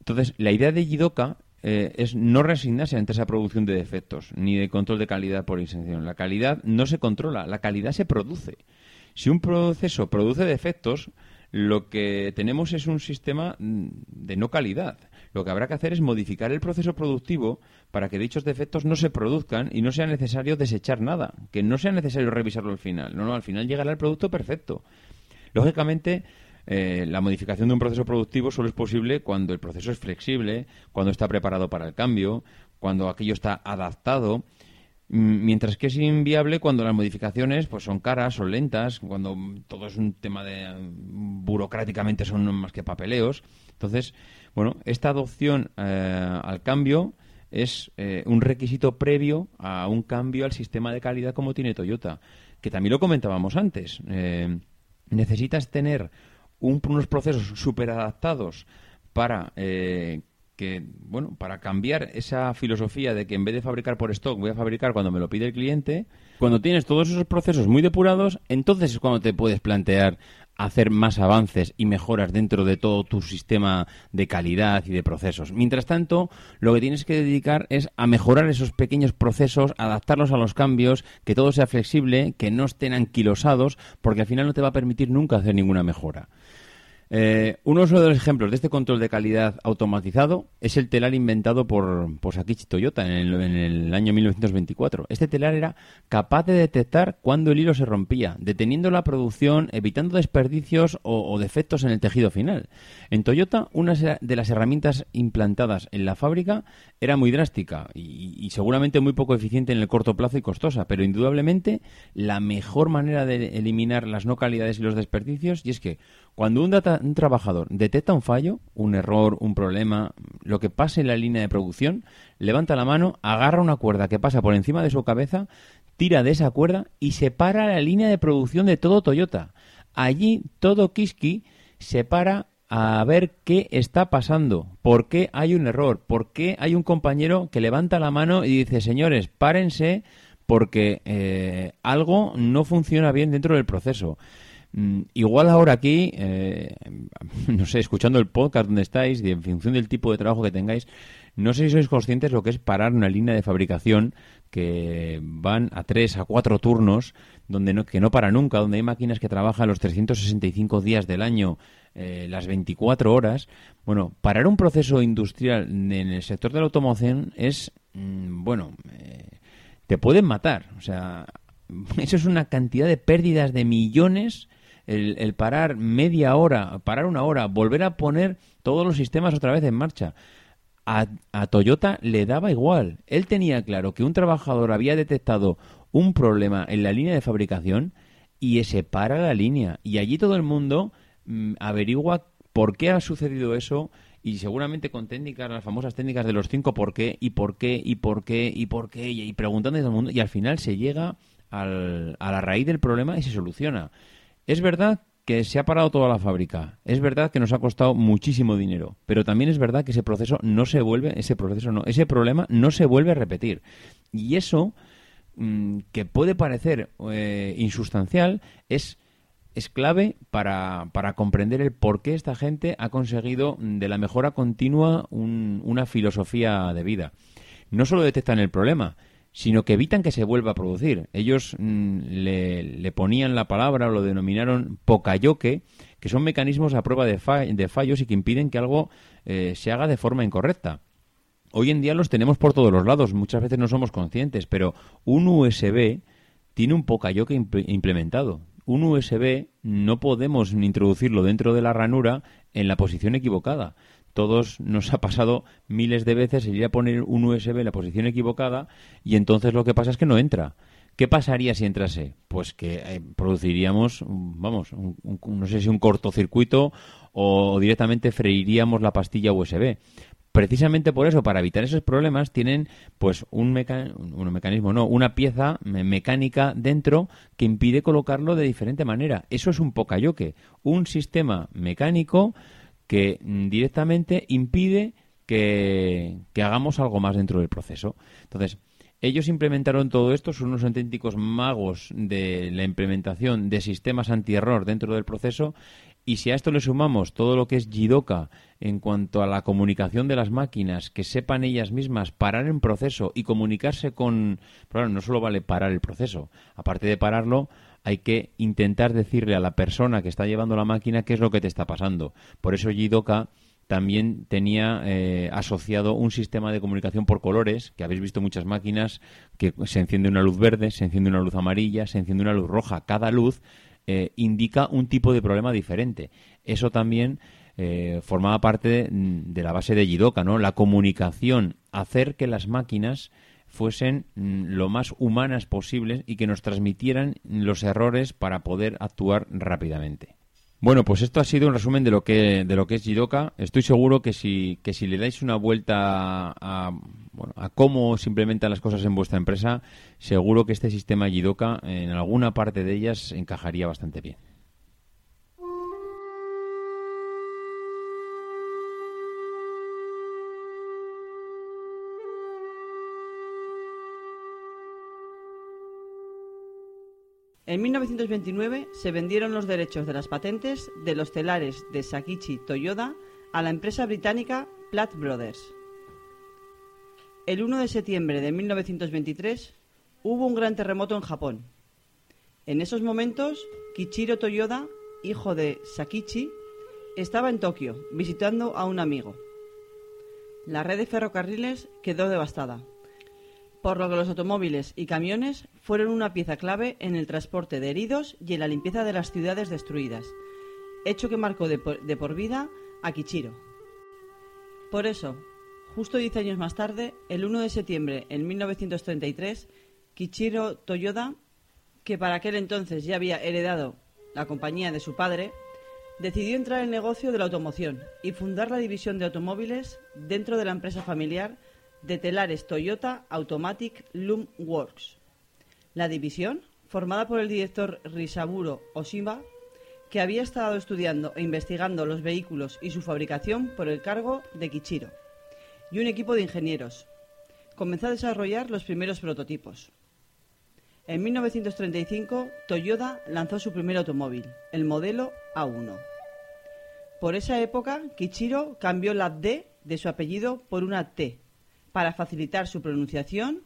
Entonces, la idea de Jidoka eh, es no resignarse ante esa producción de defectos ni de control de calidad por inserción. La calidad no se controla, la calidad se produce. Si un proceso produce defectos, lo que tenemos es un sistema mm, de no calidad. Lo que habrá que hacer es modificar el proceso productivo para que dichos defectos no se produzcan y no sea necesario desechar nada, que no sea necesario revisarlo al final. No, no, al final llegará el producto perfecto. Lógicamente, eh, la modificación de un proceso productivo solo es posible cuando el proceso es flexible, cuando está preparado para el cambio, cuando aquello está adaptado mientras que es inviable cuando las modificaciones pues son caras, son lentas, cuando todo es un tema de burocráticamente son más que papeleos. Entonces, bueno, esta adopción eh, al cambio es eh, un requisito previo a un cambio al sistema de calidad como tiene Toyota, que también lo comentábamos antes. Eh, necesitas tener unos procesos súper adaptados para que, bueno, para cambiar esa filosofía de que en vez de fabricar por stock voy a fabricar cuando me lo pide el cliente, cuando tienes todos esos procesos muy depurados, entonces es cuando te puedes plantear hacer más avances y mejoras dentro de todo tu sistema de calidad y de procesos. Mientras tanto, lo que tienes que dedicar es a mejorar esos pequeños procesos, adaptarlos a los cambios, que todo sea flexible, que no estén anquilosados, porque al final no te va a permitir nunca hacer ninguna mejora. Eh, uno de los ejemplos de este control de calidad automatizado es el telar inventado por, por Sakichi Toyota en el, año 1924. Este telar era capaz de detectar cuándo el hilo se rompía, deteniendo la producción, evitando desperdicios o, defectos en el tejido final. En Toyota, una de las herramientas implantadas en la fábrica era muy drástica y, y seguramente muy poco eficiente en el corto plazo y costosa, pero indudablemente la mejor manera de eliminar las no calidades y los desperdicios y es que cuando un, trabajador detecta un fallo, un error, un problema, lo que pase en la línea de producción, levanta la mano, agarra una cuerda que pasa por encima de su cabeza, tira de esa cuerda y separa la línea de producción de todo Toyota. Allí todo Kiski se para a ver qué está pasando, por qué hay un error, por qué hay un compañero que levanta la mano y dice, señores, párense porque eh, algo no funciona bien dentro del proceso. Mm, igual ahora aquí, eh, no sé, escuchando el podcast donde estáis y en función del tipo de trabajo que tengáis, no sé si sois conscientes lo que es parar una línea de fabricación que van a tres, a cuatro turnos, donde no, que no para nunca, donde hay máquinas que trabajan los 365 días del año, eh, las 24 horas. Bueno, parar un proceso industrial en el sector de la automoción es, mm, bueno, eh, te pueden matar. O sea, eso es una cantidad de pérdidas de millones el, parar media hora, parar una hora, volver a poner todos los sistemas otra vez en marcha. A, Toyota le daba igual. Él tenía claro que un trabajador había detectado un problema en la línea de fabricación y se para la línea. Y allí todo el mundo mm, averigua por qué ha sucedido eso y seguramente con técnicas, las famosas técnicas de los cinco por qué y por qué y por qué y por qué y, preguntando a todo el mundo y al final se llega al, a la raíz del problema y se soluciona. Es verdad que se ha parado toda la fábrica. Es verdad que nos ha costado muchísimo dinero, pero también es verdad que ese proceso no se vuelve, ese proceso no, ese problema no se vuelve a repetir. Y eso mm, que puede parecer eh, insustancial es es clave para, para, comprender el por qué esta gente ha conseguido de la mejora continua una filosofía de vida. No solo detectan el problema, sino que evitan que se vuelva a producir. Ellos mm, le, ponían la palabra lo denominaron pocayoque, que son mecanismos a prueba de, de fallos y que impiden que algo eh, se haga de forma incorrecta. Hoy en día los tenemos por todos los lados, muchas veces no somos conscientes, pero un USB tiene un pocayoque implementado. Un USB no podemos introducirlo dentro de la ranura en la posición equivocada todos nos ha pasado miles de veces el ir a poner un USB en la posición equivocada y entonces lo que pasa es que no entra. ¿Qué pasaría si entrase? Pues que eh, produciríamos, vamos, no sé si un cortocircuito o directamente freiríamos la pastilla USB. Precisamente por eso, para evitar esos problemas, tienen pues un, un mecanismo, no, una pieza mecánica dentro que impide colocarlo de diferente manera. Eso es un pocayoke, un sistema mecánico que directamente impide que, hagamos algo más dentro del proceso. Entonces, ellos implementaron todo esto, son unos auténticos magos de la implementación de sistemas antierror dentro del proceso. Y si a esto le sumamos todo lo que es Jidoka en cuanto a la comunicación de las máquinas, que sepan ellas mismas parar en proceso y comunicarse con. Pero no solo vale parar el proceso, aparte de pararlo, hay que intentar decirle a la persona que está llevando la máquina qué es lo que te está pasando. Por eso Jidoka también tenía eh, asociado un sistema de comunicación por colores, que habéis visto muchas máquinas, que se enciende una luz verde, se enciende una luz amarilla, se enciende una luz roja. Cada luz eh, indica un tipo de problema diferente. Eso también eh, formaba parte de, la base de Jidoka, ¿no? La comunicación, hacer que las máquinas fuesen mm, lo más humanas posibles y que nos transmitieran los errores para poder actuar rápidamente. Bueno, pues esto ha sido un resumen de lo que de lo que es Jidoka. Estoy seguro que si que si le dais una vuelta a, bueno, a cómo se implementan las cosas en vuestra empresa, seguro que este sistema Jidoka en alguna parte de ellas encajaría bastante bien. En 1929 se vendieron los derechos de las patentes de los telares de Sakichi Toyoda a la empresa británica Platt Brothers. El 1 de septiembre de 1923 hubo un gran terremoto en Japón. En esos momentos, Kichiro Toyoda, hijo de Sakichi, estaba en Tokio visitando a un amigo. La red de ferrocarriles quedó devastada por lo que los automóviles y camiones fueron una pieza clave en el transporte de heridos y en la limpieza de las ciudades destruidas, hecho que marcó de por, vida a Kichiro. Por eso, justo 10 años más tarde, el 1 de septiembre en 1933, Kichiro Toyoda, que para aquel entonces ya había heredado la compañía de su padre, decidió entrar en el negocio de la automoción y fundar la división de automóviles dentro de la empresa familiar de telares Toyota Automatic Loom Works. La división, formada por el director Risaburo Oshima, que había estado estudiando e investigando los vehículos y su fabricación por el cargo de Kichiro, y un equipo de ingenieros, comenzó a desarrollar los primeros prototipos. En 1935, Toyota lanzó su primer automóvil, el modelo A1. Por esa época, Kichiro cambió la D de su apellido por una T para facilitar su pronunciación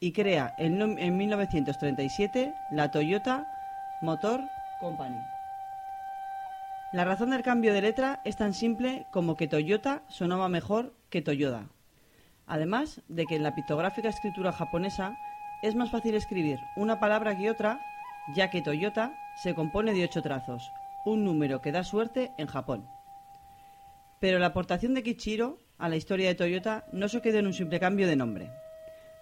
y crea en, en 1937 la Toyota Motor Company. La razón del cambio de letra es tan simple como que Toyota sonaba mejor que Toyoda. Además de que en la pictográfica escritura japonesa es más fácil escribir una palabra que otra, ya que Toyota se compone de ocho trazos, un número que da suerte en Japón. Pero la aportación de Kichiro a la historia de Toyota no se quedó en un simple cambio de nombre.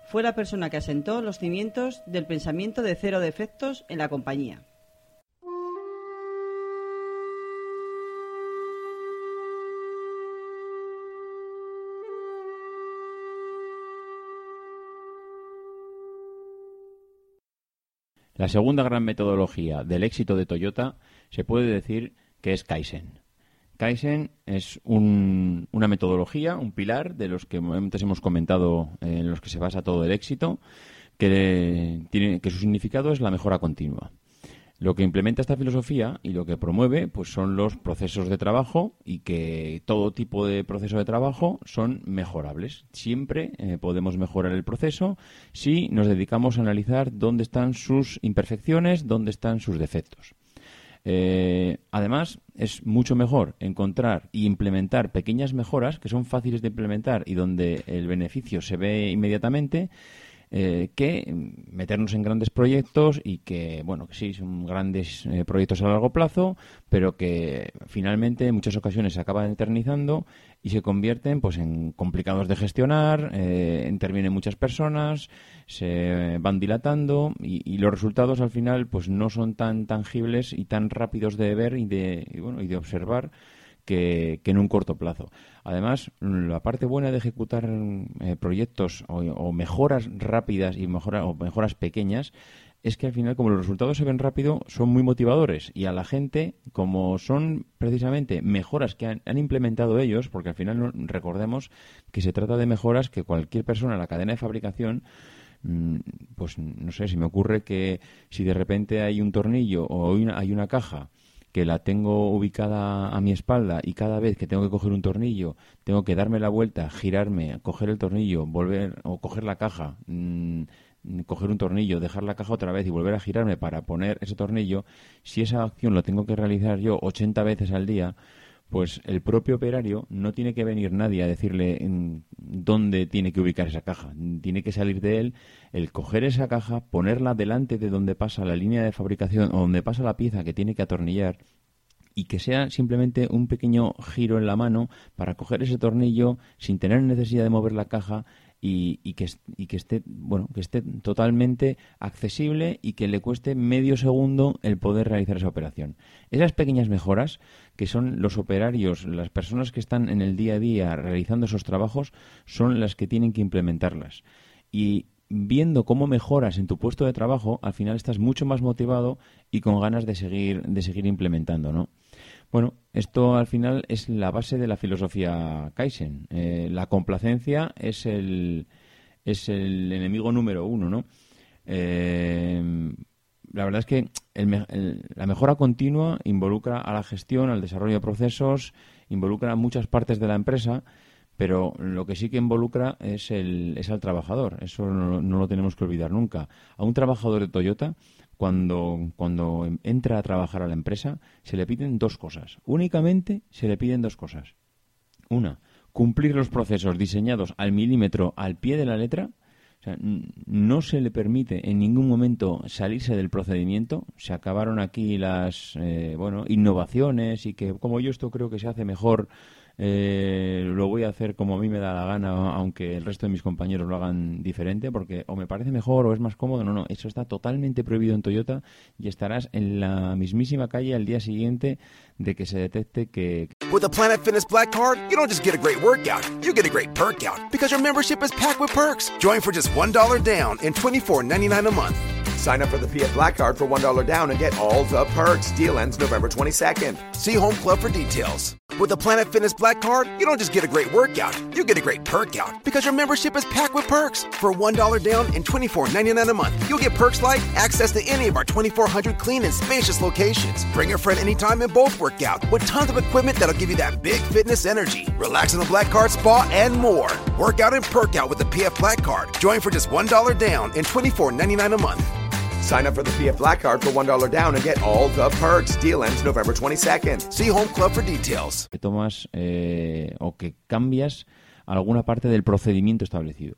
Fue la persona que asentó los cimientos del pensamiento de cero defectos en la compañía. La segunda gran metodología del éxito de Toyota se puede decir que es Kaizen. Kaizen es una metodología, un pilar de los que antes hemos comentado en los que se basa todo el éxito, que, tiene, que su significado es la mejora continua. Lo que implementa esta filosofía y lo que promueve pues son los procesos de trabajo y que todo tipo de proceso de trabajo son mejorables. Siempre eh, podemos mejorar el proceso si nos dedicamos a analizar dónde están sus imperfecciones, dónde están sus defectos. Eh, además, es mucho mejor encontrar y implementar pequeñas mejoras que son fáciles de implementar y donde el beneficio se ve inmediatamente eh, que meternos en grandes proyectos y que, bueno, que sí, son grandes eh, proyectos a largo plazo, pero que finalmente en muchas ocasiones se acaban eternizando y se convierten pues en complicados de gestionar, eh, intervienen muchas personas, se van dilatando y, los resultados al final pues no son tan tangibles y tan rápidos de ver y de, bueno, y de observar que, en un corto plazo. Además, la parte buena de ejecutar eh, proyectos o, mejoras rápidas y mejora, o mejoras pequeñas es que al final, como los resultados se ven rápido, son muy motivadores y a la gente, como son precisamente mejoras que han, implementado ellos, porque al final recordemos que se trata de mejoras que cualquier persona en la cadena de fabricación mm, pues no sé, si me ocurre que si de repente hay un tornillo o hay una caja que la tengo ubicada a mi espalda y cada vez que tengo que coger un tornillo tengo que darme la vuelta, girarme, coger el tornillo, volver o coger la caja, mm, coger un tornillo, dejar la caja otra vez y volver a girarme para poner ese tornillo, si esa acción lo tengo que realizar yo 80 veces al día, pues el propio operario no tiene que venir nadie a decirle dónde tiene que ubicar esa caja. Tiene que salir de él el coger esa caja, ponerla delante de donde pasa la línea de fabricación o donde pasa la pieza que tiene que atornillar y que sea simplemente un pequeño giro en la mano para coger ese tornillo sin tener necesidad de mover la caja y, que, y, que, esté bueno que esté totalmente accesible y que le cueste medio segundo el poder realizar esa operación. Esas pequeñas mejoras que son los operarios, las personas que están en el día a día realizando esos trabajos, son las que tienen que implementarlas. Y viendo cómo mejoras en tu puesto de trabajo, al final estás mucho más motivado y con ganas de seguir, de seguir implementando, ¿no? Bueno, esto al final es la base de la filosofía Kaizen. Eh, la complacencia es el, es el enemigo número uno, ¿no? Eh, la verdad es que la mejora continua involucra a la gestión, al desarrollo de procesos, involucra a muchas partes de la empresa, pero lo que sí que involucra es, el, es al trabajador. Eso no, no, lo tenemos que olvidar nunca. A un trabajador de Toyota cuando, cuando entra a trabajar a la empresa, se le piden dos cosas. Únicamente se le piden dos cosas. Una, cumplir los procesos diseñados al milímetro, al pie de la letra. O sea, no se le permite en ningún momento salirse del procedimiento. Se acabaron aquí las eh, bueno innovaciones y que como yo esto creo que se hace mejor eh, lo voy a hacer como a mí me da la gana, aunque el resto de mis compañeros lo hagan diferente, porque o me parece mejor o es más cómodo. No, no, eso está totalmente prohibido en Toyota y estarás en la mismísima calle al día siguiente de que se detecte que. With the Planet Fitness Black Card, you don't just get a great workout, you get a great perk out because your membership is packed with perks. Join for just $1 down and $24.99 a month. Sign up for the PF Black Card for $1 down and get all the perks. Deal ends November 22nd. See Home Club for details. With the Planet Fitness Black Card, you don't just get a great workout, you get a great perk out because your membership is packed with perks. For $1 down and $24.99 a month, you'll get perks like access to any of our 2,400 clean and spacious locations. Bring a friend anytime and both work out with tons of equipment that'll give you that big fitness energy. Relax in the Black Card spa and more. Work out and perk out with the PF Black Card. Join for just $1 down and $24.99 a month. Sign up for the Black Card for $1 down and get all the perks. Deal ends November 22nd. See Home Club for details. Que tomas eh, o que cambias alguna parte del procedimiento establecido.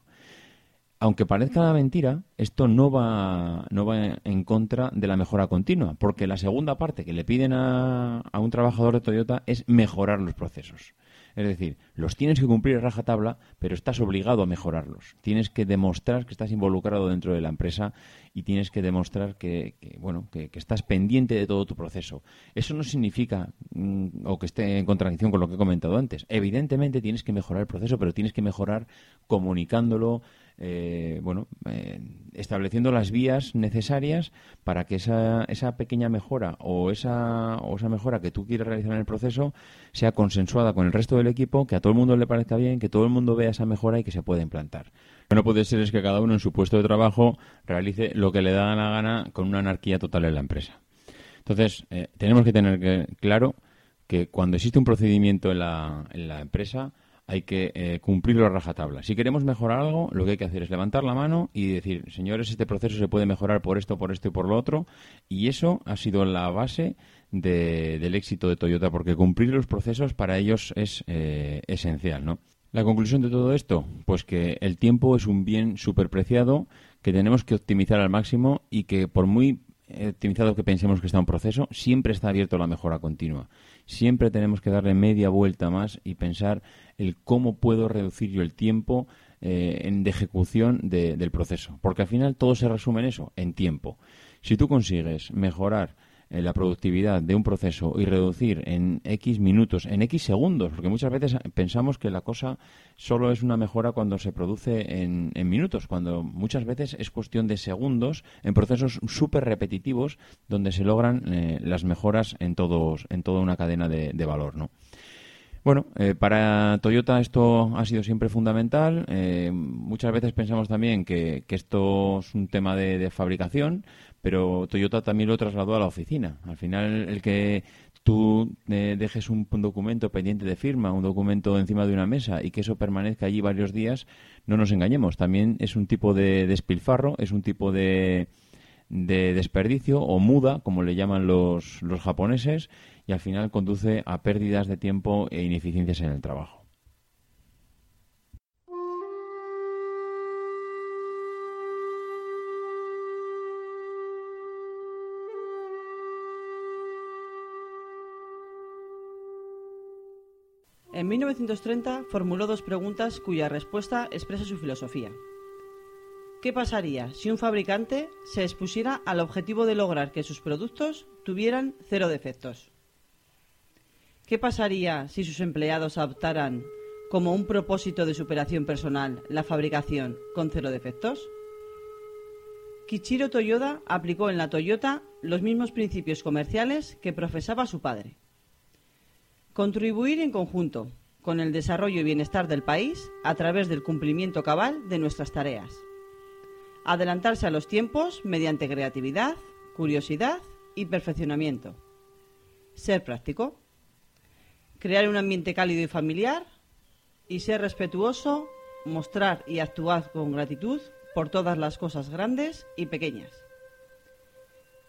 Aunque parezca una mentira, esto no va, no va en contra de la mejora continua, porque la segunda parte que le piden a, a un trabajador de Toyota es mejorar los procesos. Es decir, los tienes que cumplir a rajatabla, pero estás obligado a mejorarlos. Tienes que demostrar que estás involucrado dentro de la empresa y tienes que demostrar que, que, bueno, que, estás pendiente de todo tu proceso. Eso no significa mm, o que esté en contradicción con lo que he comentado antes. Evidentemente tienes que mejorar el proceso, pero tienes que mejorar comunicándolo, eh, bueno, eh, estableciendo las vías necesarias para que esa, esa pequeña mejora o esa, o esa mejora que tú quieres realizar en el proceso sea consensuada con el resto del equipo, que a todo el mundo le parezca bien, que todo el mundo vea esa mejora y que se pueda implantar. Lo que no puede ser es que cada uno en su puesto de trabajo realice lo que le da la gana con una anarquía total en la empresa. Entonces, eh, tenemos que tener que, claro que cuando existe un procedimiento en la, en la empresa, hay que eh, cumplirlo a rajatabla. Si queremos mejorar algo, lo que hay que hacer es levantar la mano y decir, señores, este proceso se puede mejorar por esto, por esto y por lo otro. Y eso ha sido la base de, del éxito de Toyota, porque cumplir los procesos para ellos es eh, esencial, ¿no? La conclusión de todo esto, pues que el tiempo es un bien superpreciado que tenemos que optimizar al máximo y que por muy optimizado que pensemos que está un proceso, siempre está abierto a la mejora continua. Siempre tenemos que darle media vuelta más y pensar el cómo puedo reducir yo el tiempo eh, de ejecución de, del proceso. Porque al final todo se resume en eso, en tiempo. Si tú consigues mejorar eh, la productividad de un proceso y reducir en X minutos, en X segundos, porque muchas veces pensamos que la cosa solo es una mejora cuando se produce en, en minutos, cuando muchas veces es cuestión de segundos en procesos súper repetitivos donde se logran eh, las mejoras en, todos, en toda una cadena de, valor, ¿no? Bueno, eh, para Toyota esto ha sido siempre fundamental. Eh, muchas veces pensamos también que, que, esto es un tema de, fabricación, pero Toyota también lo trasladó a la oficina. Al final, el que tú eh, dejes un, documento pendiente de firma, un documento encima de una mesa y que eso permanezca allí varios días, no nos engañemos. También es un tipo de despilfarro, es un tipo de, de desperdicio o muda, como le llaman los, los japoneses y al final conduce a pérdidas de tiempo e ineficiencias en el trabajo. En 1930 formuló dos preguntas cuya respuesta expresa su filosofía. ¿Qué pasaría si un fabricante se expusiera al objetivo de lograr que sus productos tuvieran cero defectos? ¿Qué pasaría si sus empleados adoptaran como un propósito de superación personal la fabricación con cero defectos? Kichiro Toyoda aplicó en la Toyota los mismos principios comerciales que profesaba su padre. Contribuir en conjunto con el desarrollo y bienestar del país a través del cumplimiento cabal de nuestras tareas. Adelantarse a los tiempos mediante creatividad, curiosidad y perfeccionamiento. Ser práctico. Crear un ambiente cálido y familiar. Y ser respetuoso, mostrar y actuar con gratitud por todas las cosas grandes y pequeñas.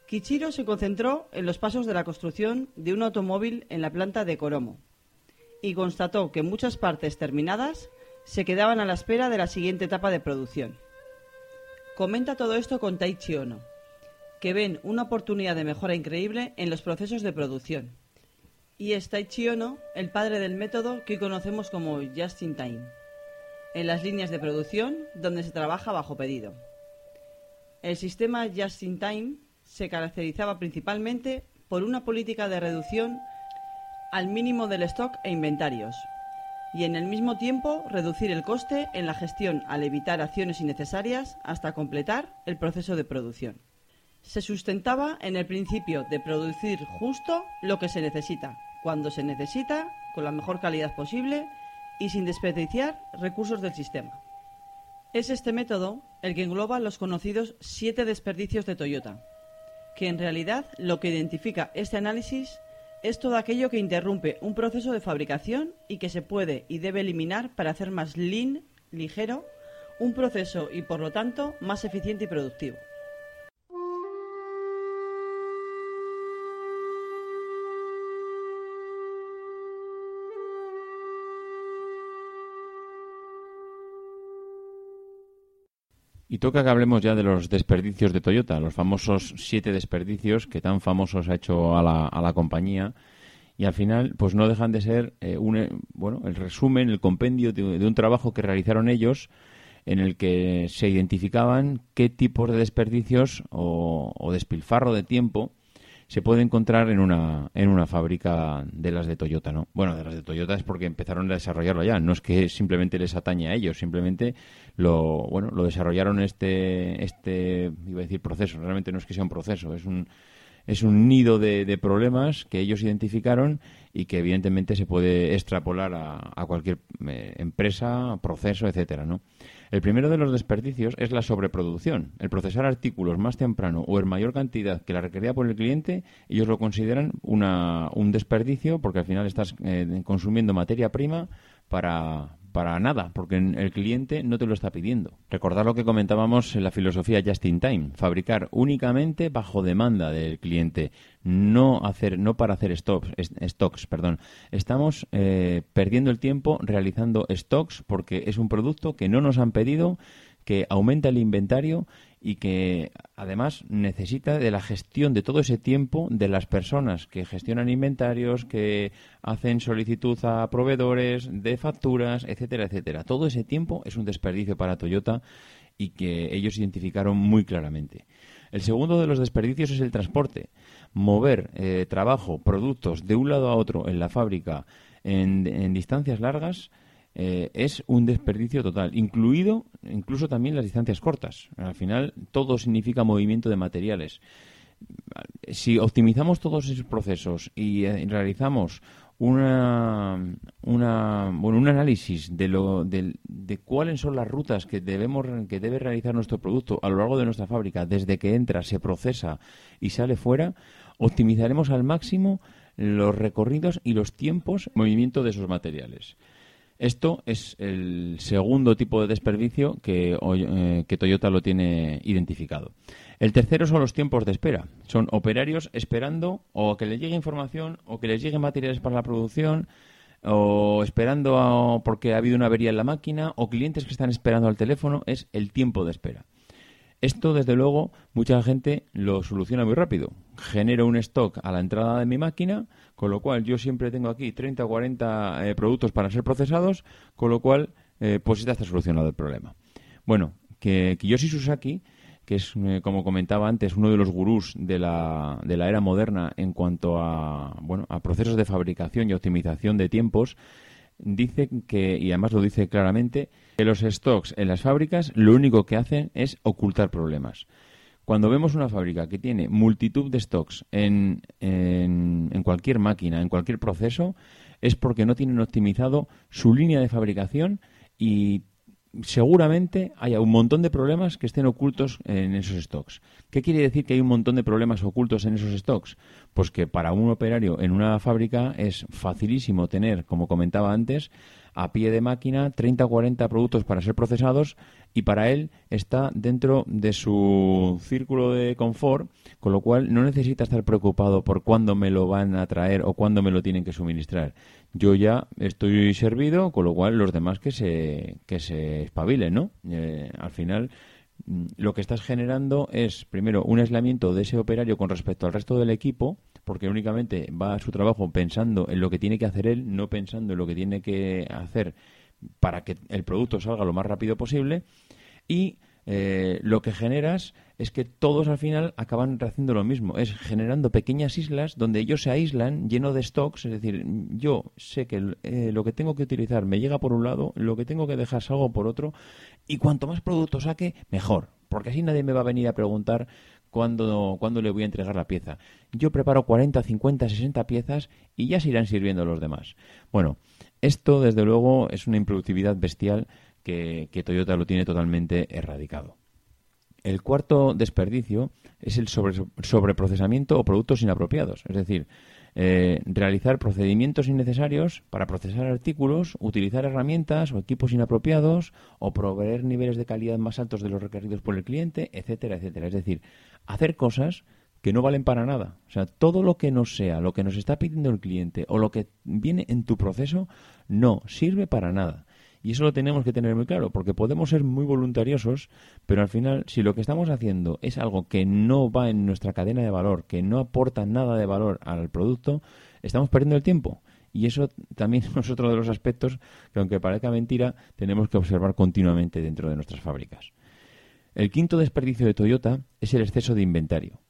Kichiro se concentró en los pasos de la construcción de un automóvil en la planta de Coromo y constató que muchas partes terminadas se quedaban a la espera de la siguiente etapa de producción. Comenta todo esto con Taichi Ono, que ven una oportunidad de mejora increíble en los procesos de producción. Y es Taichi Ono el padre del método que hoy conocemos como Just in Time, en las líneas de producción donde se trabaja bajo pedido. El sistema Just in Time se caracterizaba principalmente por una política de reducción al mínimo del stock e inventarios, y en el mismo tiempo reducir el coste en la gestión al evitar acciones innecesarias hasta completar el proceso de producción. se sustentaba en el principio de producir justo lo que se necesita, cuando se necesita, con la mejor calidad posible y sin desperdiciar recursos del sistema. Es este método el que engloba los conocidos siete desperdicios de Toyota, que en realidad lo que identifica este análisis es todo aquello que interrumpe un proceso de fabricación y que se puede y debe eliminar para hacer más lean, ligero, un proceso y por lo tanto más eficiente y productivo. Y toca que hablemos ya de los desperdicios de Toyota, los famosos siete desperdicios que tan famosos ha hecho a la, a la compañía. Y al final, pues no dejan de ser eh, un, eh, bueno, el resumen, el compendio de, de un trabajo que realizaron ellos en el que se identificaban qué tipos de desperdicios o, o despilfarro de tiempo se puede encontrar en una, en una fábrica de las de Toyota, ¿no? Bueno, de las de Toyota es porque empezaron a desarrollarlo ya, no es que simplemente les atañe a ellos, simplemente lo, bueno, lo desarrollaron este, este, iba a decir proceso, realmente no es que sea un proceso, es un, es un nido de, de problemas que ellos identificaron y que evidentemente se puede extrapolar a, cualquier eh, empresa, proceso, etcétera, ¿no? El primero de los desperdicios es la sobreproducción. El procesar artículos más temprano o en mayor cantidad que la requerida por el cliente, ellos lo consideran una, un desperdicio porque al final estás eh, consumiendo materia prima para, para nada, porque el cliente no te lo está pidiendo. Recordar lo que comentábamos en la filosofía just in time, fabricar únicamente bajo demanda del cliente, no hacer, no para hacer stocks, stocks perdón. Estamos eh, perdiendo el tiempo realizando stocks porque es un producto que no nos han pedido, que aumenta el inventario y que además necesita de la gestión de todo ese tiempo de las personas que gestionan inventarios, que hacen solicitud a proveedores de facturas, etcétera, etcétera. Todo ese tiempo es un desperdicio para Toyota y que ellos identificaron muy claramente. El segundo de los desperdicios es el transporte. Mover eh, trabajo, productos de un lado a otro en la fábrica en, en distancias largas eh, es un desperdicio total, incluido incluso también las distancias cortas. Al final todo significa movimiento de materiales. Si optimizamos todos esos procesos y eh, realizamos una, una, bueno, un análisis de, lo, de, de, cuáles son las rutas que, debemos, que debe realizar nuestro producto a lo largo de nuestra fábrica, desde que entra, se procesa y sale fuera, optimizaremos al máximo los recorridos y los tiempos de movimiento de esos materiales. Esto es el segundo tipo de desperdicio que, eh, que, Toyota lo tiene identificado. El tercero son los tiempos de espera. Son operarios esperando o que les llegue información o que les lleguen materiales para la producción o esperando porque ha habido una avería en la máquina o clientes que están esperando al teléfono. Es el tiempo de espera. Esto, desde luego, mucha gente lo soluciona muy rápido. Genero un stock a la entrada de mi máquina, con lo cual yo siempre tengo aquí 30 o 40 eh, productos para ser procesados, con lo cual, eh, pues ya está solucionado el problema. Bueno, que Kiyoshi Susaki, que es, eh, como comentaba antes, uno de los gurús de la, de la era moderna en cuanto a, bueno, a procesos de fabricación y optimización de tiempos, dice que, y además lo dice claramente, que los stocks en las fábricas lo único que hacen es ocultar problemas. Cuando vemos una fábrica que tiene multitud de stocks en, en, cualquier máquina, en cualquier proceso, es porque no tienen optimizado su línea de fabricación y seguramente haya un montón de problemas que estén ocultos en esos stocks. ¿Qué quiere decir que hay un montón de problemas ocultos en esos stocks? Pues que para un operario en una fábrica es facilísimo tener, como comentaba antes, a pie de máquina 30 o 40 productos para ser procesados y para él está dentro de su círculo de confort, con lo cual no necesita estar preocupado por cuándo me lo van a traer o cuándo me lo tienen que suministrar. Yo ya estoy servido, con lo cual los demás que se, que se espabilen, ¿no? Eh, al final mm, lo que estás generando es, primero, un aislamiento de ese operario con respecto al resto del equipo, porque únicamente va a su trabajo pensando en lo que tiene que hacer él, no pensando en lo que tiene que hacer para que el producto salga lo más rápido posible. Y eh, lo que generas es que todos al final acaban haciendo lo mismo, es generando pequeñas islas donde ellos se aíslan lleno de stocks, es decir, yo sé que eh, lo que tengo que utilizar me llega por un lado, lo que tengo que dejar salgo por otro, y cuanto más producto saque, mejor, porque así nadie me va a venir a preguntar cuándo, cuándo le voy a entregar la pieza. Yo preparo 40, 50, 60 piezas y ya se irán sirviendo los demás. Bueno, esto desde luego es una improductividad bestial que, que Toyota lo tiene totalmente erradicado. El cuarto desperdicio es el sobre, sobreprocesamiento o productos inapropiados. Es decir, eh, realizar procedimientos innecesarios para procesar artículos, utilizar herramientas o equipos inapropiados o proveer niveles de calidad más altos de los requeridos por el cliente, etcétera, etcétera. Es decir, hacer cosas que no valen para nada. O sea, todo lo que no sea lo que nos está pidiendo el cliente o lo que viene en tu proceso no sirve para nada. Y eso lo tenemos que tener muy claro, porque podemos ser muy voluntariosos, pero al final, si lo que estamos haciendo es algo que no va en nuestra cadena de valor, que no aporta nada de valor al producto, estamos perdiendo el tiempo. Y eso también es otro de los aspectos que, aunque parezca mentira, tenemos que observar continuamente dentro de nuestras fábricas. El quinto desperdicio de Toyota es el exceso de inventario.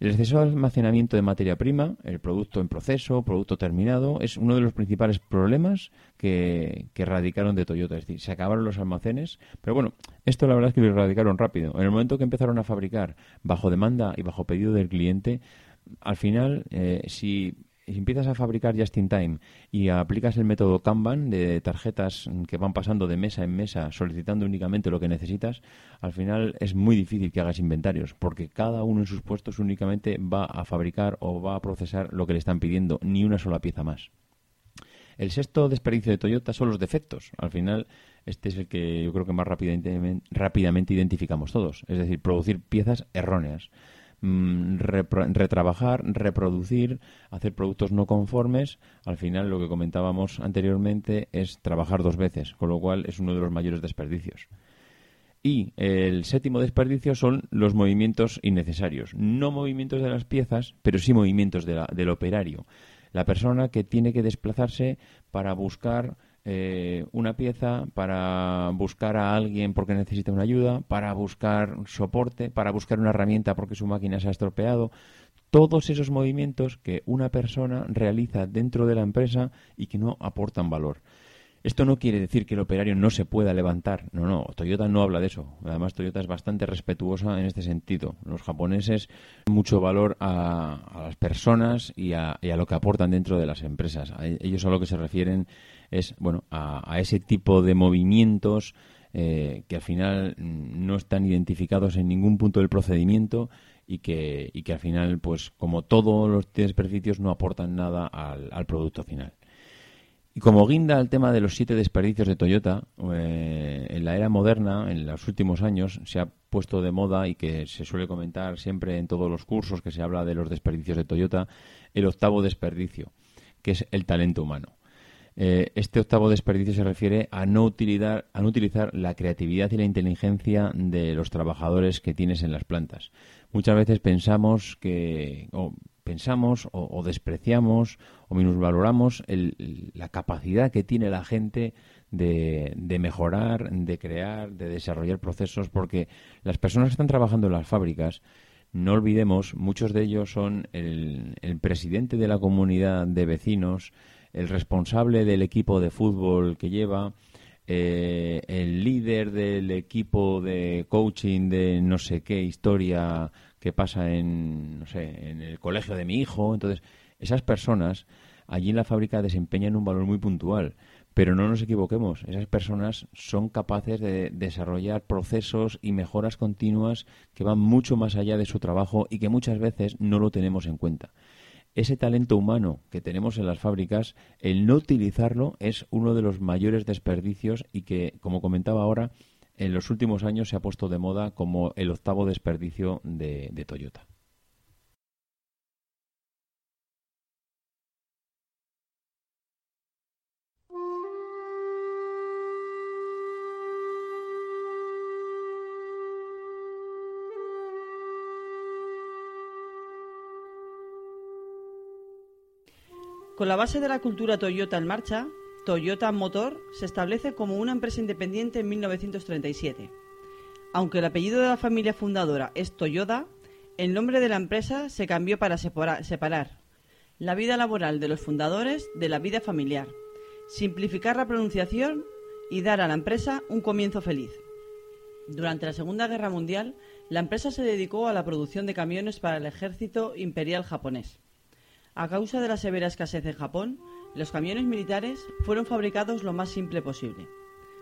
El exceso de almacenamiento de materia prima, el producto en proceso, producto terminado, es uno de los principales problemas que, que erradicaron de Toyota. Es decir, se acabaron los almacenes, pero bueno, esto la verdad es que lo erradicaron rápido. En el momento que empezaron a fabricar bajo demanda y bajo pedido del cliente, al final, eh, si empiezas a fabricar just in time y aplicas el método Kanban de tarjetas que van pasando de mesa en mesa solicitando únicamente lo que necesitas, al final es muy difícil que hagas inventarios porque cada uno en sus puestos únicamente va a fabricar o va a procesar lo que le están pidiendo, ni una sola pieza más. El sexto desperdicio de Toyota son los defectos. Al final, este es el que yo creo que más rápidamente, rápidamente identificamos todos. Es decir, producir piezas erróneas. Mm, retrabajar, reproducir, hacer productos no conformes, al final lo que comentábamos anteriormente es trabajar dos veces, con lo cual es uno de los mayores desperdicios. Y el séptimo desperdicio son los movimientos innecesarios. No movimientos de las piezas, pero sí movimientos del operario. La persona que tiene que desplazarse para buscar eh, una pieza, para buscar a alguien porque necesita una ayuda, para buscar soporte, para buscar una herramienta porque su máquina se ha estropeado. Todos esos movimientos que una persona realiza dentro de la empresa y que no aportan valor. Esto no quiere decir que el operario no se pueda levantar. No, no, Toyota no habla de eso. Además, Toyota es bastante respetuosa en este sentido. Los japoneses mucho valor a, las personas y a, y a, lo que aportan dentro de las empresas. Ellos a lo que se refieren es bueno a, ese tipo de movimientos eh, que al final no están identificados en ningún punto del procedimiento y que, y que al final, pues como todos los desperdicios, no aportan nada al, producto final. Y como guinda al tema de los siete desperdicios de Toyota, eh, en la era moderna, en los últimos años, se ha puesto de moda y que se suele comentar siempre en todos los cursos que se habla de los desperdicios de Toyota, el octavo desperdicio, que es el talento humano. Eh, este octavo desperdicio se refiere a no, utilizar, a no utilizar la creatividad y la inteligencia de los trabajadores que tienes en las plantas. Muchas veces pensamos que o pensamos o, despreciamos o minusvaloramos la capacidad que tiene la gente de, mejorar, de crear, de desarrollar procesos, porque las personas que están trabajando en las fábricas no olvidemos, muchos de ellos son el, el, presidente de la comunidad de vecinos, el responsable del equipo de fútbol que lleva, eh, el líder del equipo de coaching de no sé qué historia que pasa en, no sé, en el colegio de mi hijo. Entonces, esas personas allí en la fábrica desempeñan un valor muy puntual. Pero no nos equivoquemos, esas personas son capaces de desarrollar procesos y mejoras continuas que van mucho más allá de su trabajo y que muchas veces no lo tenemos en cuenta ese talento humano que tenemos en las fábricas, el no utilizarlo es uno de los mayores desperdicios y que, como comentaba ahora, en los últimos años se ha puesto de moda como el octavo desperdicio de, de Toyota. Con la base de la cultura Toyota en marcha, Toyota Motor se establece como una empresa independiente en 1937. Aunque el apellido de la familia fundadora es Toyota, el nombre de la empresa se cambió para separar la vida laboral de los fundadores de la vida familiar, simplificar la pronunciación y dar a la empresa un comienzo feliz. Durante la Segunda Guerra Mundial, la empresa se dedicó a la producción de camiones para el ejército imperial japonés. A causa de la severa escasez en Japón, los camiones militares fueron fabricados lo más simple posible.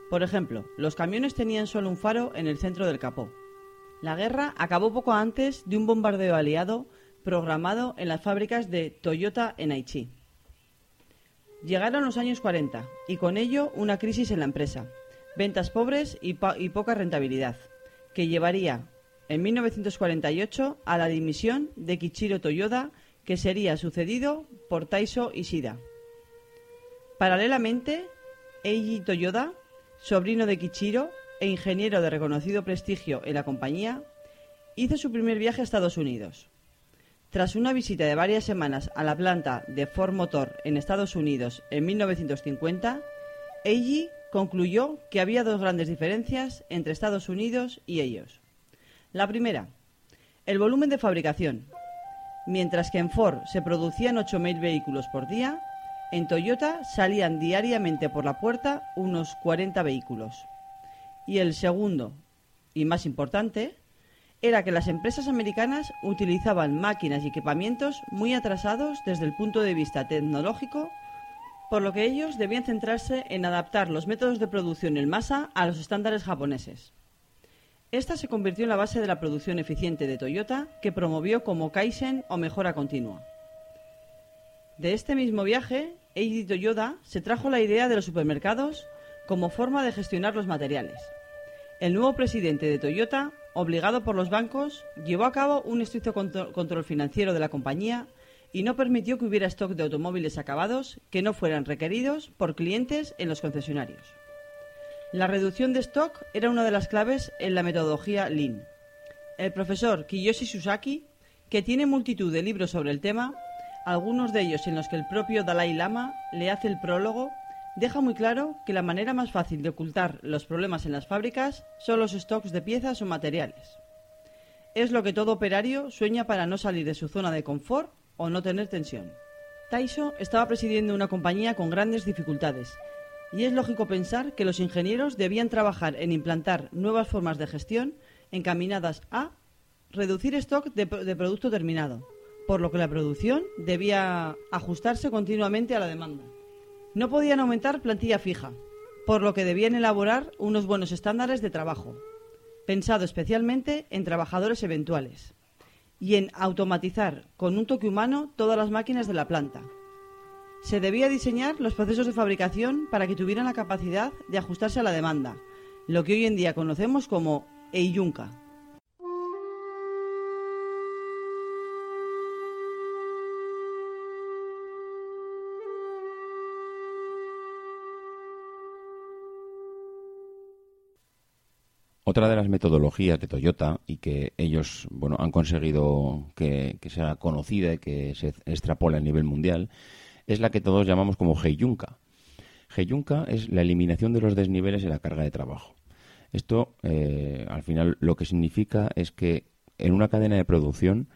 Por ejemplo, los camiones tenían solo un faro en el centro del capó. La guerra acabó poco antes de un bombardeo aliado programado en las fábricas de Toyota en Aichi. Llegaron los años 40 y con ello una crisis en la empresa, ventas pobres y, poca rentabilidad, que llevaría en 1948 a la dimisión de Kichiro Toyoda, que sería sucedido por Taiso Ishida. Paralelamente, Eiji Toyoda, sobrino de Kichiro e ingeniero de reconocido prestigio en la compañía, hizo su primer viaje a Estados Unidos. Tras una visita de varias semanas a la planta de Ford Motor en Estados Unidos en 1950, Eiji concluyó que había dos grandes diferencias entre Estados Unidos y ellos. La primera, el volumen de fabricación. Mientras que en Ford se producían 8.000 vehículos por día, en Toyota salían diariamente por la puerta unos 40 vehículos. Y el segundo, y más importante, era que las empresas americanas utilizaban máquinas y equipamientos muy atrasados desde el punto de vista tecnológico, por lo que ellos debían centrarse en adaptar los métodos de producción en masa a los estándares japoneses. Esta se convirtió en la base de la producción eficiente de Toyota, que promovió como Kaizen o mejora continua. De este mismo viaje, Eiji Toyoda se trajo la idea de los supermercados como forma de gestionar los materiales. El nuevo presidente de Toyota obligado por los bancos, llevó a cabo un estricto control financiero de la compañía y no permitió que hubiera stock de automóviles acabados que no fueran requeridos por clientes en los concesionarios. La reducción de stock era una de las claves en la metodología Lean. El profesor Kiyoshi Susaki, que tiene multitud de libros sobre el tema, algunos de ellos en los que el propio Dalai Lama le hace el prólogo, deja muy claro que la manera más fácil de ocultar los problemas en las fábricas son los stocks de piezas o materiales. Es lo que todo operario sueña para no salir de su zona de confort o no tener tensión. Taiso estaba presidiendo una compañía con grandes dificultades y es lógico pensar que los ingenieros debían trabajar en implantar nuevas formas de gestión encaminadas a reducir stock de, producto terminado, por lo que la producción debía ajustarse continuamente a la demanda. No podían aumentar plantilla fija, por lo que debían elaborar unos buenos estándares de trabajo, pensado especialmente en trabajadores eventuales, y en automatizar con un toque humano todas las máquinas de la planta. Se debía diseñar los procesos de fabricación para que tuvieran la capacidad de ajustarse a la demanda, lo que hoy en día conocemos como EIUNCA. Otra de las metodologías de Toyota y que ellos bueno han conseguido que, sea conocida y que se extrapole a nivel mundial es la que todos llamamos como Heiyunka. Heiyunka es la eliminación de los desniveles en la carga de trabajo. Esto, eh, al final, lo que significa es que en una cadena de producción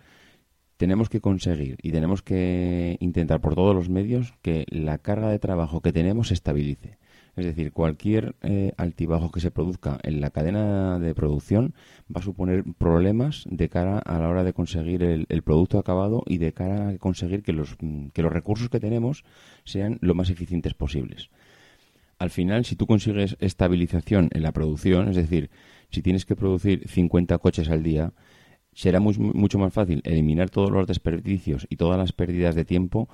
tenemos que conseguir y tenemos que intentar por todos los medios que la carga de trabajo que tenemos se estabilice. Es decir, cualquier eh, altibajo que se produzca en la cadena de producción va a suponer problemas de cara a la hora de conseguir el, producto acabado y de cara a conseguir que los, mm, que los recursos que tenemos sean lo más eficientes posibles. Al final, si tú consigues estabilización en la producción, es decir, si tienes que producir 50 coches al día, será mucho más fácil eliminar todos los desperdicios y todas las pérdidas de tiempo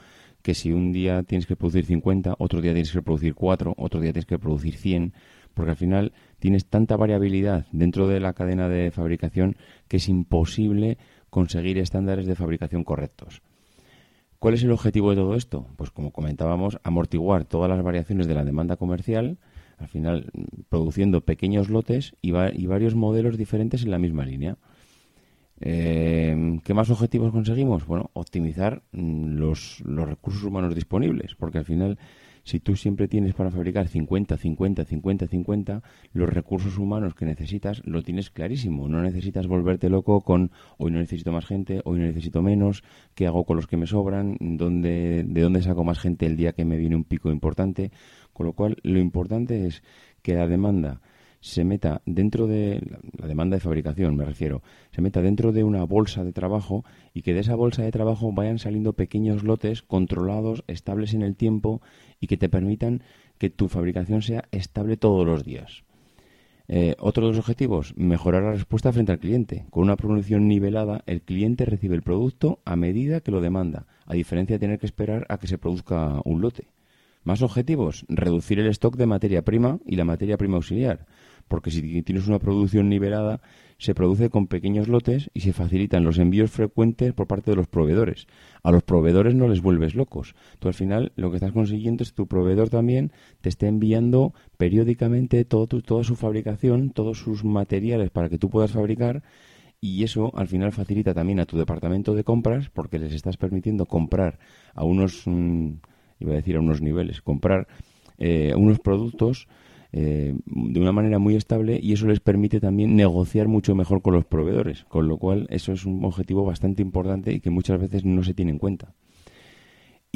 que si un día tienes que producir 50, otro día tienes que producir 4, otro día tienes que producir 100, porque al final tienes tanta variabilidad dentro de la cadena de fabricación que es imposible conseguir estándares de fabricación correctos. ¿Cuál es el objetivo de todo esto? Pues como comentábamos, amortiguar todas las variaciones de la demanda comercial, al final produciendo pequeños lotes y, y varios modelos diferentes en la misma línea. Eh, ¿Qué más objetivos conseguimos? Bueno, optimizar mm, los, los, recursos humanos disponibles, porque al final, si tú siempre tienes para fabricar 50, 50, 50, 50, los recursos humanos que necesitas lo tienes clarísimo. No necesitas volverte loco con hoy no necesito más gente, hoy no necesito menos, qué hago con los que me sobran, ¿Dónde, de dónde saco más gente el día que me viene un pico importante. Con lo cual, lo importante es que la demanda se meta dentro de la demanda de fabricación, me refiero, se meta dentro de una bolsa de trabajo y que de esa bolsa de trabajo vayan saliendo pequeños lotes controlados, estables en el tiempo y que te permitan que tu fabricación sea estable todos los días. Eh, otro de los objetivos, mejorar la respuesta frente al cliente. Con una producción nivelada, el cliente recibe el producto a medida que lo demanda, a diferencia de tener que esperar a que se produzca un lote. Más objetivos, reducir el stock de materia prima y la materia prima auxiliar, porque si tienes una producción nivelada, se produce con pequeños lotes y se facilitan los envíos frecuentes por parte de los proveedores. A los proveedores no les vuelves locos. Tú al final lo que estás consiguiendo es que tu proveedor también te esté enviando periódicamente todo toda su fabricación, todos sus materiales para que tú puedas fabricar y eso al final facilita también a tu departamento de compras porque les estás permitiendo comprar a unos, mm, iba a decir a unos niveles, comprar eh, unos productos eh, de una manera muy estable y eso les permite también negociar mucho mejor con los proveedores, con lo cual eso es un objetivo bastante importante y que muchas veces no se tiene en cuenta.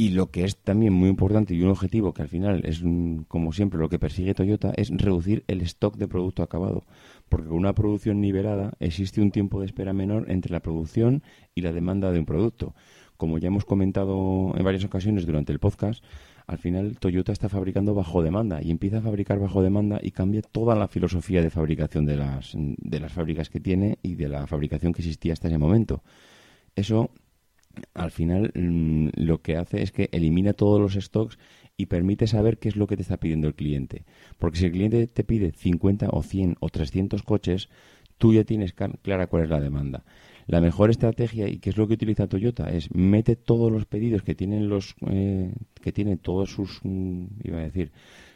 Y lo que es también muy importante y un objetivo que al final es, como siempre, lo que persigue Toyota es reducir el stock de producto acabado. Porque con una producción nivelada existe un tiempo de espera menor entre la producción y la demanda de un producto. Como ya hemos comentado en varias ocasiones durante el podcast, al final Toyota está fabricando bajo demanda y empieza a fabricar bajo demanda y cambia toda la filosofía de fabricación de las, de las fábricas que tiene y de la fabricación que existía hasta ese momento. Eso al final mm, lo que hace es que elimina todos los stocks y permite saber qué es lo que te está pidiendo el cliente. Porque si el cliente te pide 50 o 100 o 300 coches, tú ya tienes clara cuál es la demanda. La mejor estrategia y que es lo que utiliza Toyota es mete todos los pedidos que tienen los eh, que tienen todos sus mm, iba a decir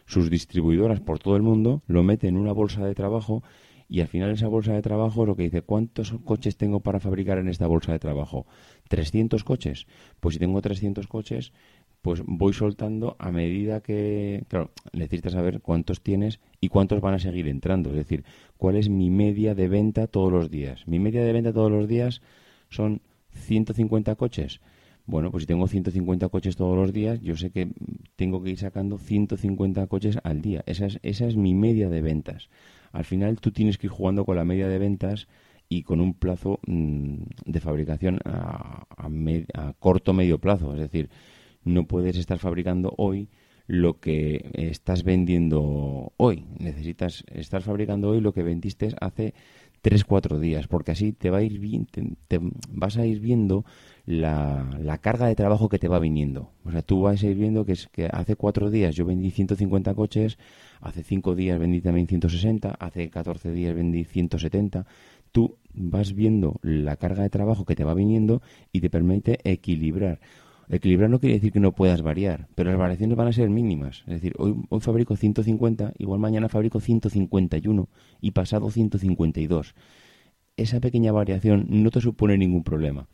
sus distribuidoras por todo el mundo, lo mete en una bolsa de trabajo y al final esa bolsa de trabajo lo que dice, ¿cuántos coches tengo para fabricar en esta bolsa de trabajo? ¿300 coches? Pues si tengo 300 coches, pues voy soltando a medida que, claro, necesitas saber cuántos tienes y cuántos van a seguir entrando. Es decir, cuál es mi media de venta todos los días. Mi media de venta todos los días son 150 coches. Bueno, pues si tengo 150 coches todos los días, yo sé que tengo que ir sacando 150 coches al día. Esa es, esa es mi media de ventas. Al final tú tienes que ir jugando con la media de ventas y con un plazo mm, de fabricación a, a, a corto medio plazo. Es decir, no puedes estar fabricando hoy lo que estás vendiendo hoy. Necesitas estar fabricando hoy lo que vendiste hace 3 4 días, porque así te va a ir vas a ir viendo la, la, carga de trabajo que te va viniendo. O sea, tú vas a ir viendo que es que hace 4 días yo vendí 150 coches, hace 5 días vendí también 160, hace 14 días vendí 170. Tú vas viendo la carga de trabajo que te va viniendo y te permite equilibrar. Equilibrar no quiere decir que no puedas variar, pero las variaciones van a ser mínimas. Es decir, hoy, hoy fabrico 150, igual mañana fabrico 151 y pasado 152. Esa pequeña variación no te supone ningún problema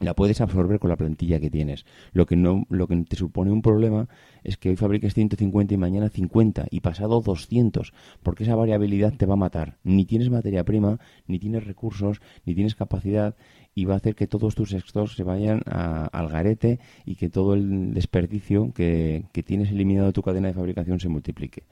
la puedes absorber con la plantilla que tienes. Lo que no, lo que te supone un problema es que hoy fabriques 150 y mañana 50 y pasado 200, porque esa variabilidad te va a matar. Ni tienes materia prima, ni tienes recursos, ni tienes capacidad y va a hacer que todos tus stocks se vayan al garete y que todo el desperdicio que, que, tienes eliminado de tu cadena de fabricación se multiplique.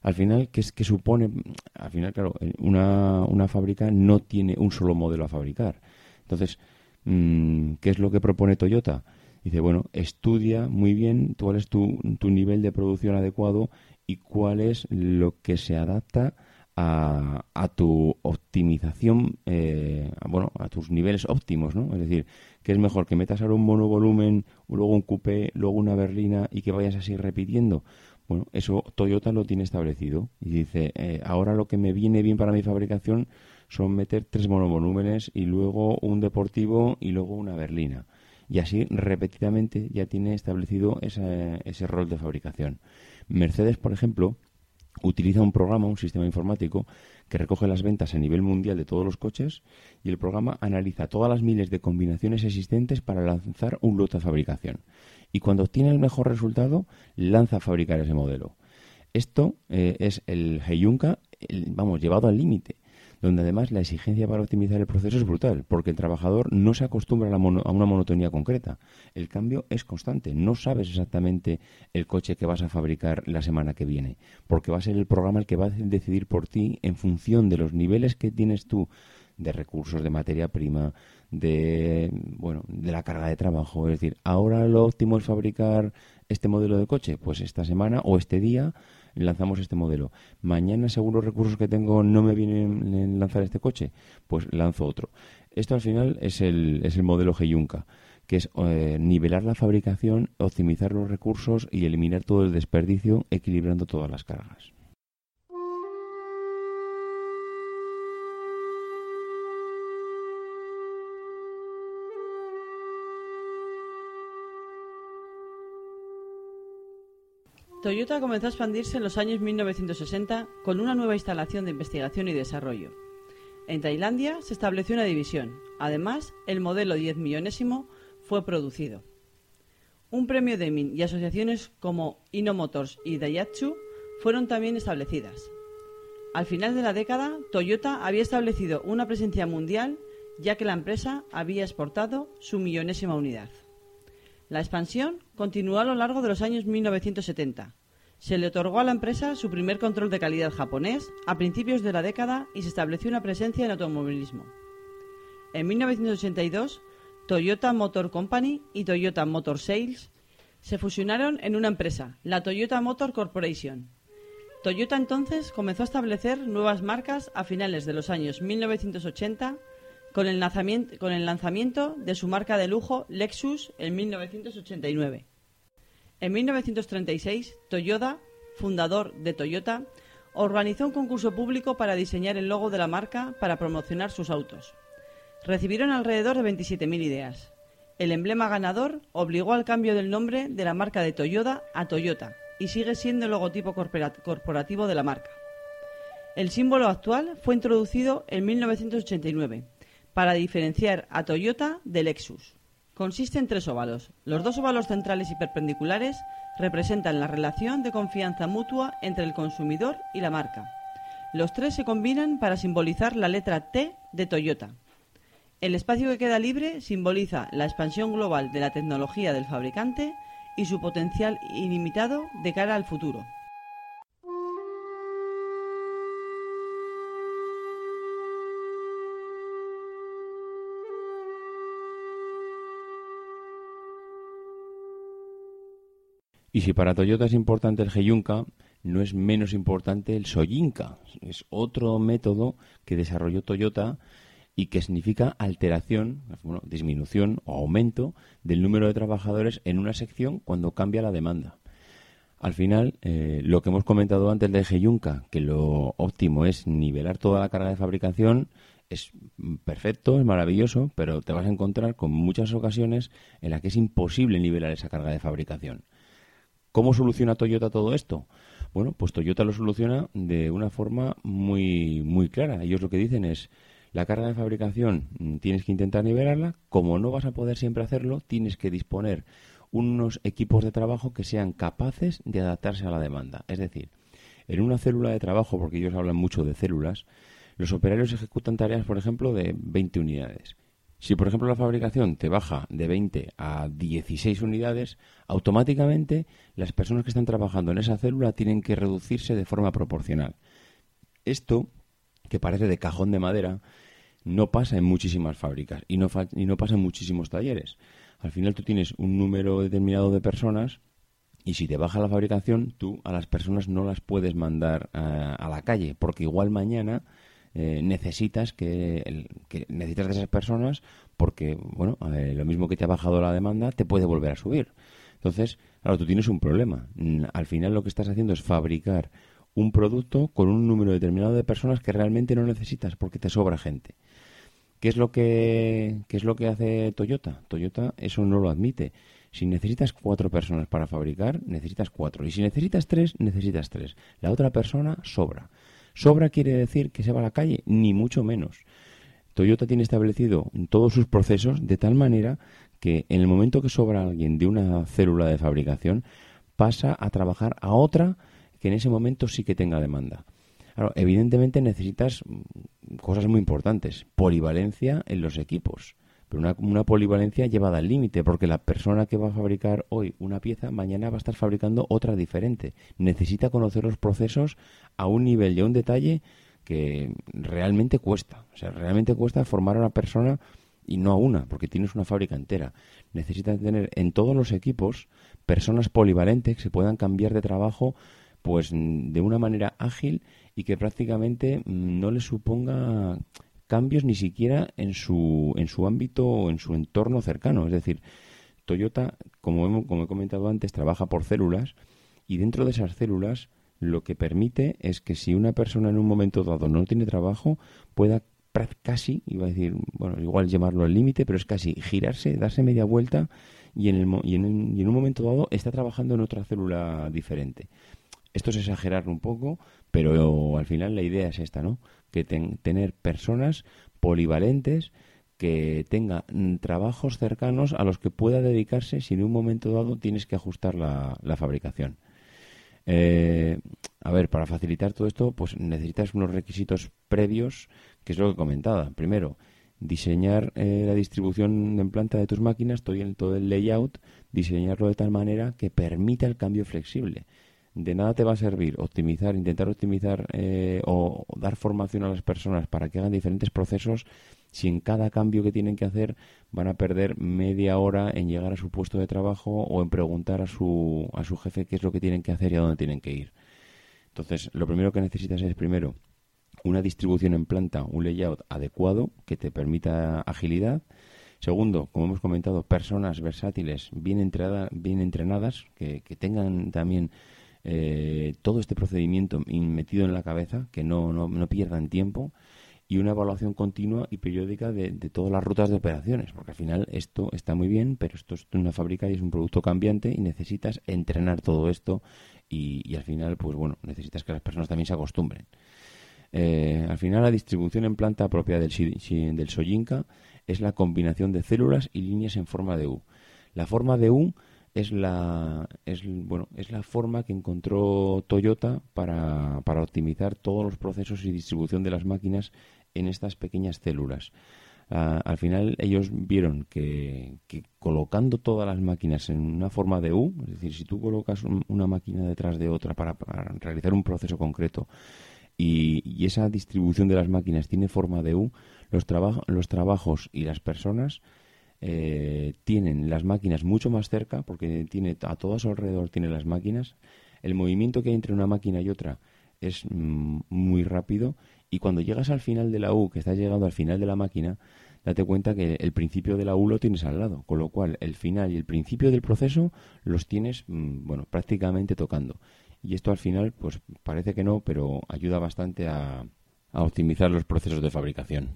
Al final, ¿qué, es, que supone? Al final, claro, una, una fábrica no tiene un solo modelo a fabricar. Entonces, Mm, ¿qué es lo que propone Toyota? Dice, bueno, estudia muy bien cuál es tu, tu nivel de producción adecuado y cuál es lo que se adapta a, a tu optimización, eh, bueno, a tus niveles óptimos, ¿no? Es decir, que es mejor que metas ahora un monovolumen, luego un coupé, luego una berlina y que vayas así repitiendo. Bueno, eso Toyota lo tiene establecido y dice, eh, ahora lo que me viene bien para mi fabricación son meter tres monovolúmenes y luego un deportivo y luego una berlina. Y así repetidamente ya tiene establecido ese rol de fabricación. Mercedes, por ejemplo, utiliza un programa, un sistema informático, que recoge las ventas a nivel mundial de todos los coches y el programa analiza todas las miles de combinaciones existentes para lanzar un lote de fabricación. Y cuando obtiene el mejor resultado, lanza a fabricar ese modelo. Esto eh, es el Heyunka, vamos, llevado al límite donde además la exigencia para optimizar el proceso es brutal, porque el trabajador no se acostumbra a, una monotonía concreta. El cambio es constante, no sabes exactamente el coche que vas a fabricar la semana que viene, porque va a ser el programa el que va a decidir por ti en función de los niveles que tienes tú de recursos, de materia prima, de bueno, de la carga de trabajo. Es decir, ahora lo óptimo es fabricar este modelo de coche, pues esta semana o este día lanzamos este modelo. Mañana, según los recursos que tengo, no me vienen en lanzar este coche, pues lanzo otro. Esto al final es el, es el modelo que es eh, nivelar la fabricación, optimizar los recursos y eliminar todo el desperdicio, equilibrando todas las cargas. Toyota comenzó a expandirse en los años 1960 con una nueva instalación de investigación y desarrollo. En Tailandia se estableció una división. Además, el modelo 10 millonésimo fue producido. Un premio de Min y asociaciones como Inno Motors y Daihatsu fueron también establecidas. Al final de la década, Toyota había establecido una presencia mundial ya que la empresa había exportado su millonésima unidad. La expansión continuó a lo largo de los años 1970. Se le otorgó a la empresa su primer control de calidad japonés a principios de la década y se estableció una presencia en automovilismo. En 1982, Toyota Motor Company y Toyota Motor Sales se fusionaron en una empresa, la Toyota Motor Corporation. Toyota entonces comenzó a establecer nuevas marcas a finales de los años 1980 con el, lanzamiento, de su marca de lujo Lexus en 1989. En 1936, Toyota, fundador de Toyota, organizó un concurso público para diseñar el logo de la marca para promocionar sus autos. Recibieron alrededor de 27.000 ideas. El emblema ganador obligó al cambio del nombre de la marca de Toyota a Toyota y sigue siendo el logotipo corporativo de la marca. El símbolo actual fue introducido en 1989 para diferenciar a Toyota del Lexus. Consiste en tres óvalos. Los dos óvalos centrales y perpendiculares representan la relación de confianza mutua entre el consumidor y la marca. Los tres se combinan para simbolizar la letra T de Toyota. El espacio que queda libre simboliza la expansión global de la tecnología del fabricante y su potencial ilimitado de cara al futuro. Y si para Toyota es importante el Heyunka, no es menos importante el Soyinka. Es otro método que desarrolló Toyota y que significa alteración, bueno, disminución o aumento del número de trabajadores en una sección cuando cambia la demanda. Al final, eh, lo que hemos comentado antes de Heyunka, que lo óptimo es nivelar toda la carga de fabricación, es perfecto, es maravilloso, pero te vas a encontrar con muchas ocasiones en las que es imposible nivelar esa carga de fabricación. ¿Cómo soluciona Toyota todo esto? Bueno, pues Toyota lo soluciona de una forma muy, muy clara. Ellos lo que dicen es, la carga de fabricación mm, tienes que intentar nivelarla, como no vas a poder siempre hacerlo, tienes que disponer unos equipos de trabajo que sean capaces de adaptarse a la demanda. Es decir, en una célula de trabajo, porque ellos hablan mucho de células, los operarios ejecutan tareas, por ejemplo, de 20 unidades. Si, por ejemplo, la fabricación te baja de 20 a 16 unidades, automáticamente las personas que están trabajando en esa célula tienen que reducirse de forma proporcional. Esto, que parece de cajón de madera, no pasa en muchísimas fábricas y no, y no pasa en muchísimos talleres. Al final tú tienes un número determinado de personas y si te baja la fabricación, tú a las personas no las puedes mandar a, a la calle, porque igual mañana eh, necesitas que, necesitas de esas personas porque bueno lo mismo que te ha bajado la demanda te puede volver a subir entonces claro tú tienes un problema mm, al final lo que estás haciendo es fabricar un producto con un número determinado de personas que realmente no necesitas porque te sobra gente ¿Qué es lo que qué es lo que hace Toyota? Toyota eso no lo admite. Si necesitas cuatro personas para fabricar, necesitas cuatro. Y si necesitas tres, necesitas tres. La otra persona sobra. ¿Sobra quiere decir que se va a la calle? Ni mucho menos. Toyota tiene establecido todos sus procesos de tal manera que en el momento que sobra alguien de una célula de fabricación, pasa a trabajar a otra que en ese momento sí que tenga demanda. evidentemente necesitas cosas muy importantes. Polivalencia en los equipos. Pero una, polivalencia llevada al límite, porque la persona que va a fabricar hoy una pieza, mañana va a estar fabricando otra diferente. Necesita conocer los procesos a un nivel y a un detalle que realmente cuesta. O sea, realmente cuesta formar a una persona y no a una, porque tienes una fábrica entera. Necesitas tener en todos los equipos personas polivalentes que se puedan cambiar de trabajo pues de una manera ágil y que prácticamente mm, no le suponga cambios ni siquiera en su, en su ámbito o en su entorno cercano. Es decir, Toyota, como, como he comentado antes, trabaja por células y dentro de esas células lo que permite es que si una persona en un momento dado no tiene trabajo, pueda casi, iba a decir, bueno, igual llamarlo al límite, pero es casi girarse, darse media vuelta y en, el, y en un momento dado está trabajando en otra célula diferente. Esto es exagerar un poco, pero al final la idea es esta, ¿no? Que tener personas polivalentes que tengan trabajos cercanos a los que pueda dedicarse si en un momento dado tienes que ajustar la, fabricación. Eh, a ver, para facilitar todo esto, pues necesitas unos requisitos previos, que es lo que comentaba. Primero, diseñar eh, la distribución en planta de tus máquinas, todo el, todo el layout, diseñarlo de tal manera que permita el cambio flexible de nada te va a servir optimizar, intentar optimizar eh, o dar formación a las personas para que hagan diferentes procesos si en cada cambio que tienen que hacer van a perder media hora en llegar a su puesto de trabajo o en preguntar a su, a su jefe qué es lo que tienen que hacer y a dónde tienen que ir. Entonces, lo primero que necesitas es primero una distribución en planta, un layout adecuado que te permita agilidad. Segundo, como hemos comentado, personas versátiles, bien, entrenadas, bien entrenadas, que, que tengan también eh, todo este procedimiento metido en la cabeza, que no, no, no, pierdan tiempo, y una evaluación continua y periódica de, todas las rutas de operaciones, porque al final esto está muy bien, pero esto es una fábrica y es un producto cambiante y necesitas entrenar todo esto y, al final, pues bueno, necesitas que las personas también se acostumbren. Eh, al final, la distribución en planta propia del, del Soyinka es la combinación de células y líneas en forma de U. La forma de U es la, es, bueno, es la forma que encontró Toyota para, para optimizar todos los procesos y distribución de las máquinas en estas pequeñas células. Ah, al final ellos vieron que, que, colocando todas las máquinas en una forma de U, es decir, si tú colocas una máquina detrás de otra para, realizar un proceso concreto y, esa distribución de las máquinas tiene forma de U, los, los trabajos y las personas eh, tienen las máquinas mucho más cerca, porque tiene a todo su alrededor tiene las máquinas. El movimiento que hay entre una máquina y otra es mm, muy rápido y cuando llegas al final de la U, que estás llegando al final de la máquina, date cuenta que el principio de la U lo tienes al lado, con lo cual el final y el principio del proceso los tienes, mm, bueno, prácticamente tocando. Y esto al final, pues parece que no, pero ayuda bastante a optimizar los procesos de fabricación.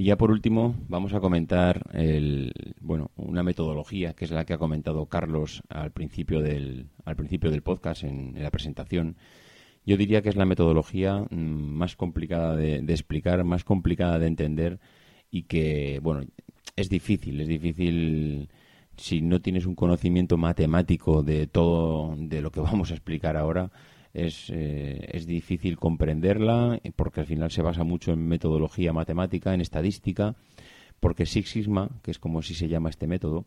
Y ya por último vamos a comentar el, bueno, una metodología que es la que ha comentado Carlos al principio del, al principio del podcast en, la presentación. Yo diría que es la metodología mm, más complicada de, explicar, más complicada de entender y que, bueno, es difícil, es difícil si no tienes un conocimiento matemático de todo de lo que vamos a explicar ahora, es, eh, es difícil comprenderla porque al final se basa mucho en metodología matemática, en estadística, porque Six Sigma, que es como si se llama este método,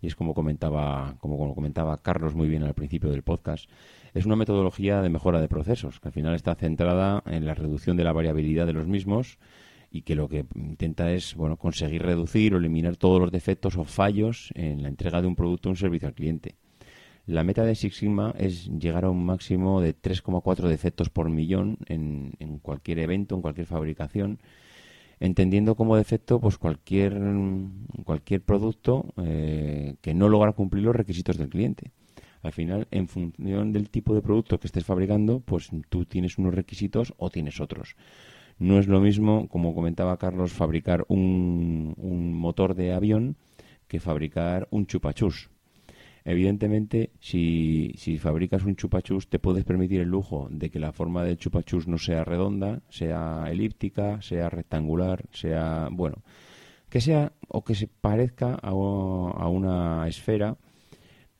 y es como comentaba, como comentaba Carlos muy bien al principio del podcast, es una metodología de mejora de procesos, que al final está centrada en la reducción de la variabilidad de los mismos y que lo que intenta es bueno conseguir reducir o eliminar todos los defectos o fallos en la entrega de un producto o un servicio al cliente. La meta de Six Sigma es llegar a un máximo de 3,4 defectos por millón en, cualquier evento, en cualquier fabricación, entendiendo como defecto pues cualquier, cualquier producto eh, que no logra cumplir los requisitos del cliente. Al final, en función del tipo de producto que estés fabricando, pues tú tienes unos requisitos o tienes otros. No es lo mismo, como comentaba Carlos, fabricar un, un motor de avión que fabricar un chupachus Evidentemente, si, si fabricas un chupachus, te puedes permitir el lujo de que la forma del chupachus no sea redonda, sea elíptica, sea rectangular, sea, bueno, que sea o que se parezca a, a una esfera,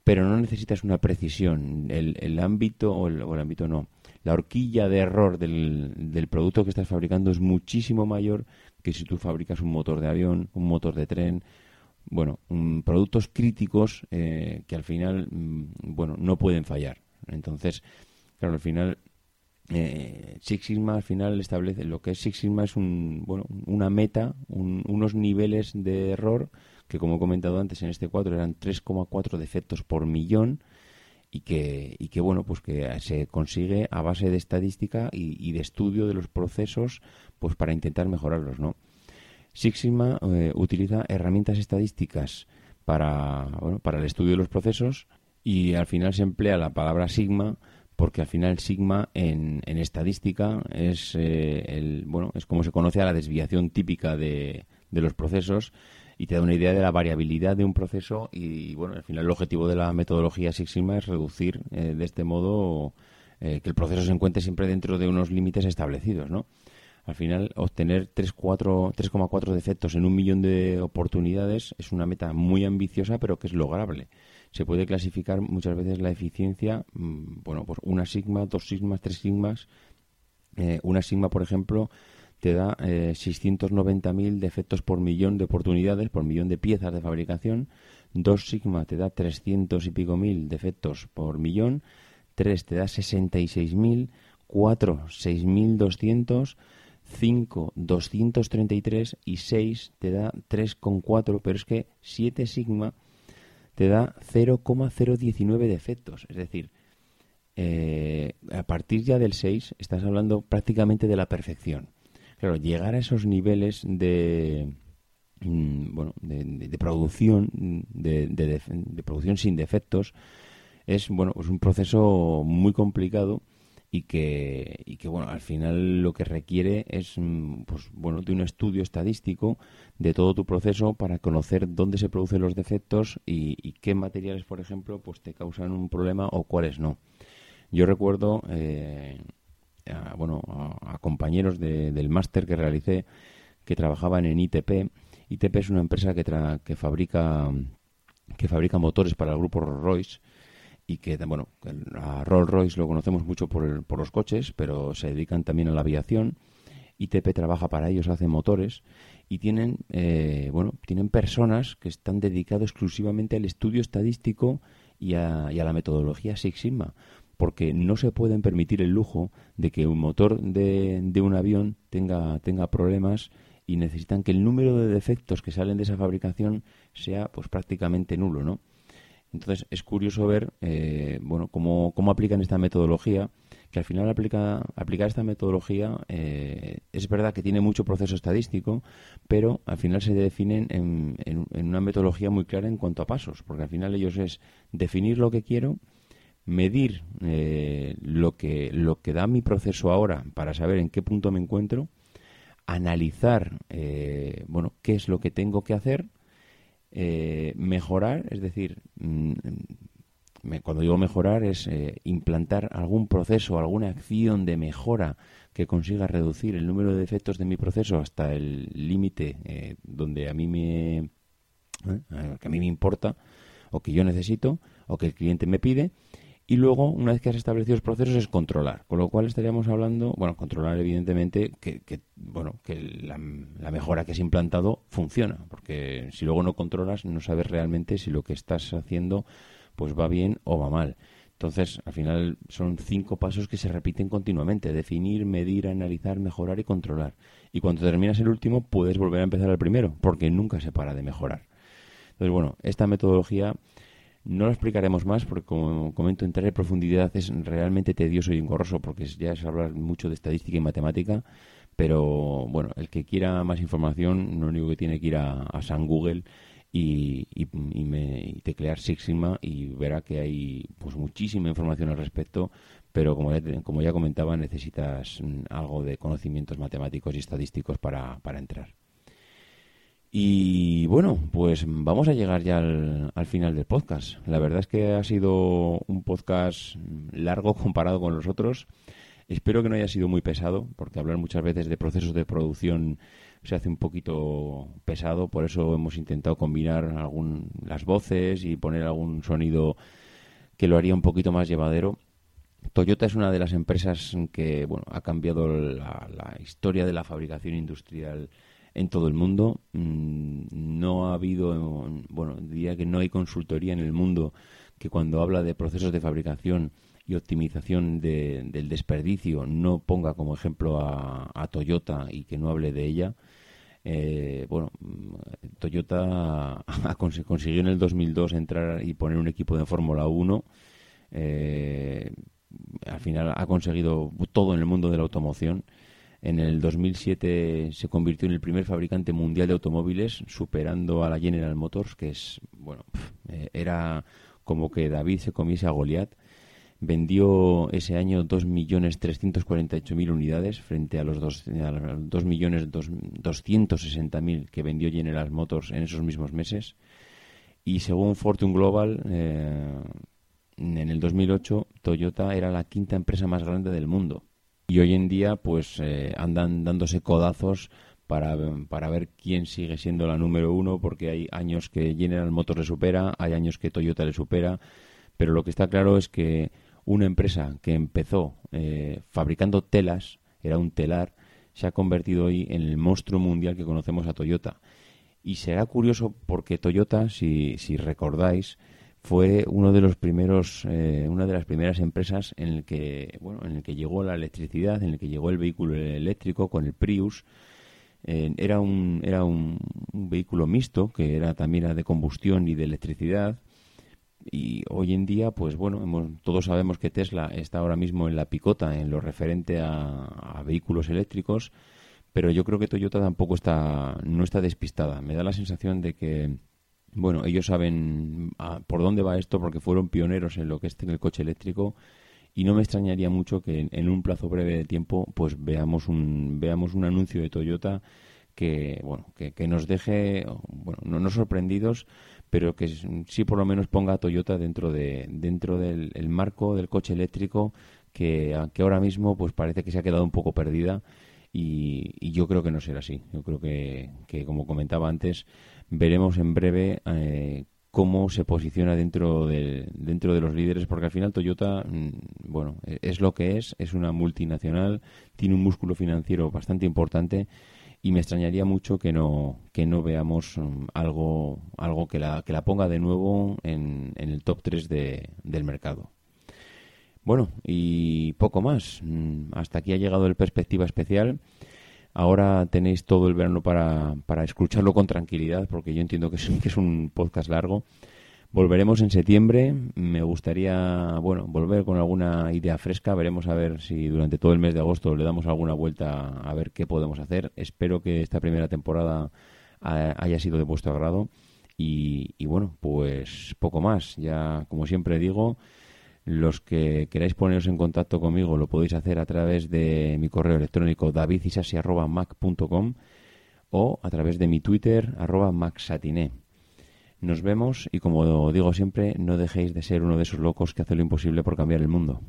pero no necesitas una precisión. El, el ámbito, o el, ámbito no, la horquilla de error del, del producto que estás fabricando es muchísimo mayor que si tú fabricas un motor de avión, un motor de tren, bueno, productos críticos eh, que al final, mm, bueno, no pueden fallar. Entonces, claro, al final eh, Six Sigma al final establece lo que es Six Sigma es un, bueno, una meta, unos niveles de error que como he comentado antes en este cuadro eran 3,4 defectos por millón y que, y que bueno pues que se consigue a base de estadística y, de estudio de los procesos pues para intentar mejorarlos no Six Sigma eh, utiliza herramientas estadísticas para bueno, para el estudio de los procesos y al final se emplea la palabra sigma porque al final sigma en, en estadística es eh, el bueno es como se conoce a la desviación típica de, de los procesos y te da una idea de la variabilidad de un proceso y, bueno, al final el objetivo de la metodología Six Sigma es reducir eh, de este modo eh, que el proceso se encuentre siempre dentro de unos límites establecidos, ¿no? Al final, obtener 3,4 defectos en un millón de oportunidades es una meta muy ambiciosa, pero que es lograble. Se puede clasificar muchas veces la eficiencia, mm, bueno, por una sigma, dos sigmas, tres sigmas. Eh, una sigma, por ejemplo, te da eh, 690.000 defectos por millón de oportunidades, por millón de piezas de fabricación. 2 sigma te da 300 y pico mil defectos por millón. 3 te da 66.000. 4, 6.200. 5, 233 y 6 te da 3,4, pero es que 7 sigma te da 0,019 defectos. Es decir, eh, a partir ya del 6 estás hablando prácticamente de la perfección. Claro, llegar a esos niveles de, mm, bueno, de, producción, de, producción sin defectos, es bueno, pues un proceso muy complicado y que, y que bueno, al final lo que requiere es mm, pues, bueno, de un estudio estadístico de todo tu proceso para conocer dónde se producen los defectos y, qué materiales, por ejemplo, pues te causan un problema o cuáles no. Yo recuerdo eh, a, bueno, a, compañeros del máster que realicé que trabajaban en ITP. ITP es una empresa que, que fabrica que fabrica motores para el grupo Rolls Royce y que bueno a Rolls Royce lo conocemos mucho por, por los coches pero se dedican también a la aviación ITP trabaja para ellos hace motores y tienen eh, bueno tienen personas que están dedicadas exclusivamente al estudio estadístico y a, y a la metodología Six Sigma porque no se pueden permitir el lujo de que un motor de, de un avión tenga, tenga problemas y necesitan que el número de defectos que salen de esa fabricación sea pues prácticamente nulo, ¿no? Entonces es curioso ver eh, bueno cómo, cómo, aplican esta metodología, que al final aplica, aplicar esta metodología eh, es verdad que tiene mucho proceso estadístico, pero al final se definen en, en, una metodología muy clara en cuanto a pasos, porque al final ellos es definir lo que quiero, medir eh, lo, que, lo que da mi proceso ahora para saber en qué punto me encuentro, analizar eh, bueno, qué es lo que tengo que hacer, eh, mejorar, es decir, mm, cuando digo mejorar es implantar algún proceso, alguna acción de mejora que consiga reducir el número de defectos de mi proceso hasta el límite donde a mí me que a mí me importa o que yo necesito o que el cliente me pide y luego, una vez que has establecido los procesos, es controlar. Con lo cual estaríamos hablando, bueno, controlar evidentemente que, bueno, que la, mejora que has implantado funciona. Porque si luego no controlas, no sabes realmente si lo que estás haciendo pues va bien o va mal. Entonces, al final son cinco pasos que se repiten continuamente. Definir, medir, analizar, mejorar y controlar. Y cuando terminas el último, puedes volver a empezar el primero, porque nunca se para de mejorar. Entonces, bueno, esta metodología no lo explicaremos más porque, como comento, entrar en profundidad es realmente tedioso y engorroso porque ya es hablar mucho de estadística y matemática. Pero bueno, el que quiera más información, lo único que tiene que ir a, San Google y, me, teclear Six Sigma y verá que hay pues muchísima información al respecto. Pero como ya, como ya comentaba, necesitas mm, algo de conocimientos matemáticos y estadísticos para entrar. Y bueno, pues vamos a llegar ya al, final del podcast. La verdad es que ha sido un podcast largo comparado con los otros. Espero que no haya sido muy pesado, porque hablar muchas veces de procesos de producción se hace un poquito pesado, por eso hemos intentado combinar algún, las voces y poner algún sonido que lo haría un poquito más llevadero. Toyota es una de las empresas que bueno, ha cambiado la, la historia de la fabricación industrial en todo el mundo. Mm, no ha habido, bueno, diría que no hay consultoría en el mundo que cuando habla de procesos de fabricación y optimización del desperdicio no ponga como ejemplo a, Toyota y que no hable de ella. Eh, bueno, mm, Toyota consiguió en el 2002 entrar y poner un equipo de Fórmula 1. Eh, al final ha conseguido todo en el mundo de la automoción. En el 2007 se convirtió en el primer fabricante mundial de automóviles, superando a la General Motors, que es, bueno, eh, era como que David se comiese a Goliat. Vendió ese año 2.348.000 unidades frente a los 2.260.000 que vendió General Motors en esos mismos meses. Y según Fortune Global, eh, en el 2008 Toyota era la quinta empresa más grande del mundo. Y hoy en día pues eh, andan dándose codazos para, para ver quién sigue siendo la número uno, porque hay años que General Motors le supera, hay años que Toyota le supera, pero lo que está claro es que una empresa que empezó eh, fabricando telas, era un telar, se ha convertido hoy en el monstruo mundial que conocemos a Toyota. Y será curioso porque Toyota, si, si recordáis, fue uno de los primeros, eh, una de las primeras empresas en el que, bueno, en el que llegó la electricidad, en el que llegó el vehículo eléctrico con el Prius. Eh, era un, era un, vehículo mixto que era también de combustión y de electricidad y hoy en día, pues bueno, todos sabemos que Tesla está ahora mismo en la picota en lo referente a, vehículos eléctricos, pero yo creo que Toyota tampoco está, no está despistada. Me da la sensación de que, bueno, ellos saben por dónde va esto porque fueron pioneros en lo que es el coche eléctrico y no me extrañaría mucho que en, un plazo breve de tiempo, pues veamos un, veamos un anuncio de Toyota que, bueno, que, que nos deje, bueno, no, no sorprendidos, pero que sí por lo menos ponga a Toyota dentro de dentro del marco del coche eléctrico que, que, ahora mismo pues parece que se ha quedado un poco perdida y, yo creo que no será así. Yo creo que, que como comentaba antes, veremos en breve eh, cómo se posiciona dentro de, dentro de los líderes, porque al final Toyota, mm, bueno, es lo que es, es una multinacional, tiene un músculo financiero bastante importante y me extrañaría mucho que no que no veamos um, algo algo que la que la ponga de nuevo en, en el top 3 de, del mercado. Bueno, y poco más. Mm, hasta aquí ha llegado el perspectiva especial. Ahora tenéis todo el verano para, para escucharlo con tranquilidad, porque yo entiendo que es, un podcast largo. Volveremos en septiembre. Me gustaría, bueno, volver con alguna idea fresca. Veremos a ver si durante todo el mes de agosto le damos alguna vuelta a ver qué podemos hacer. Espero que esta primera temporada haya sido de vuestro agrado. Y, y bueno, pues poco más. Ya, como siempre digo, los que queráis poneros en contacto conmigo lo podéis hacer a través de mi correo electrónico davidisasi.mac.com o a través de mi Twitter, arroba nos vemos y como digo siempre, no dejéis de ser uno de esos locos que hace lo imposible por cambiar el mundo.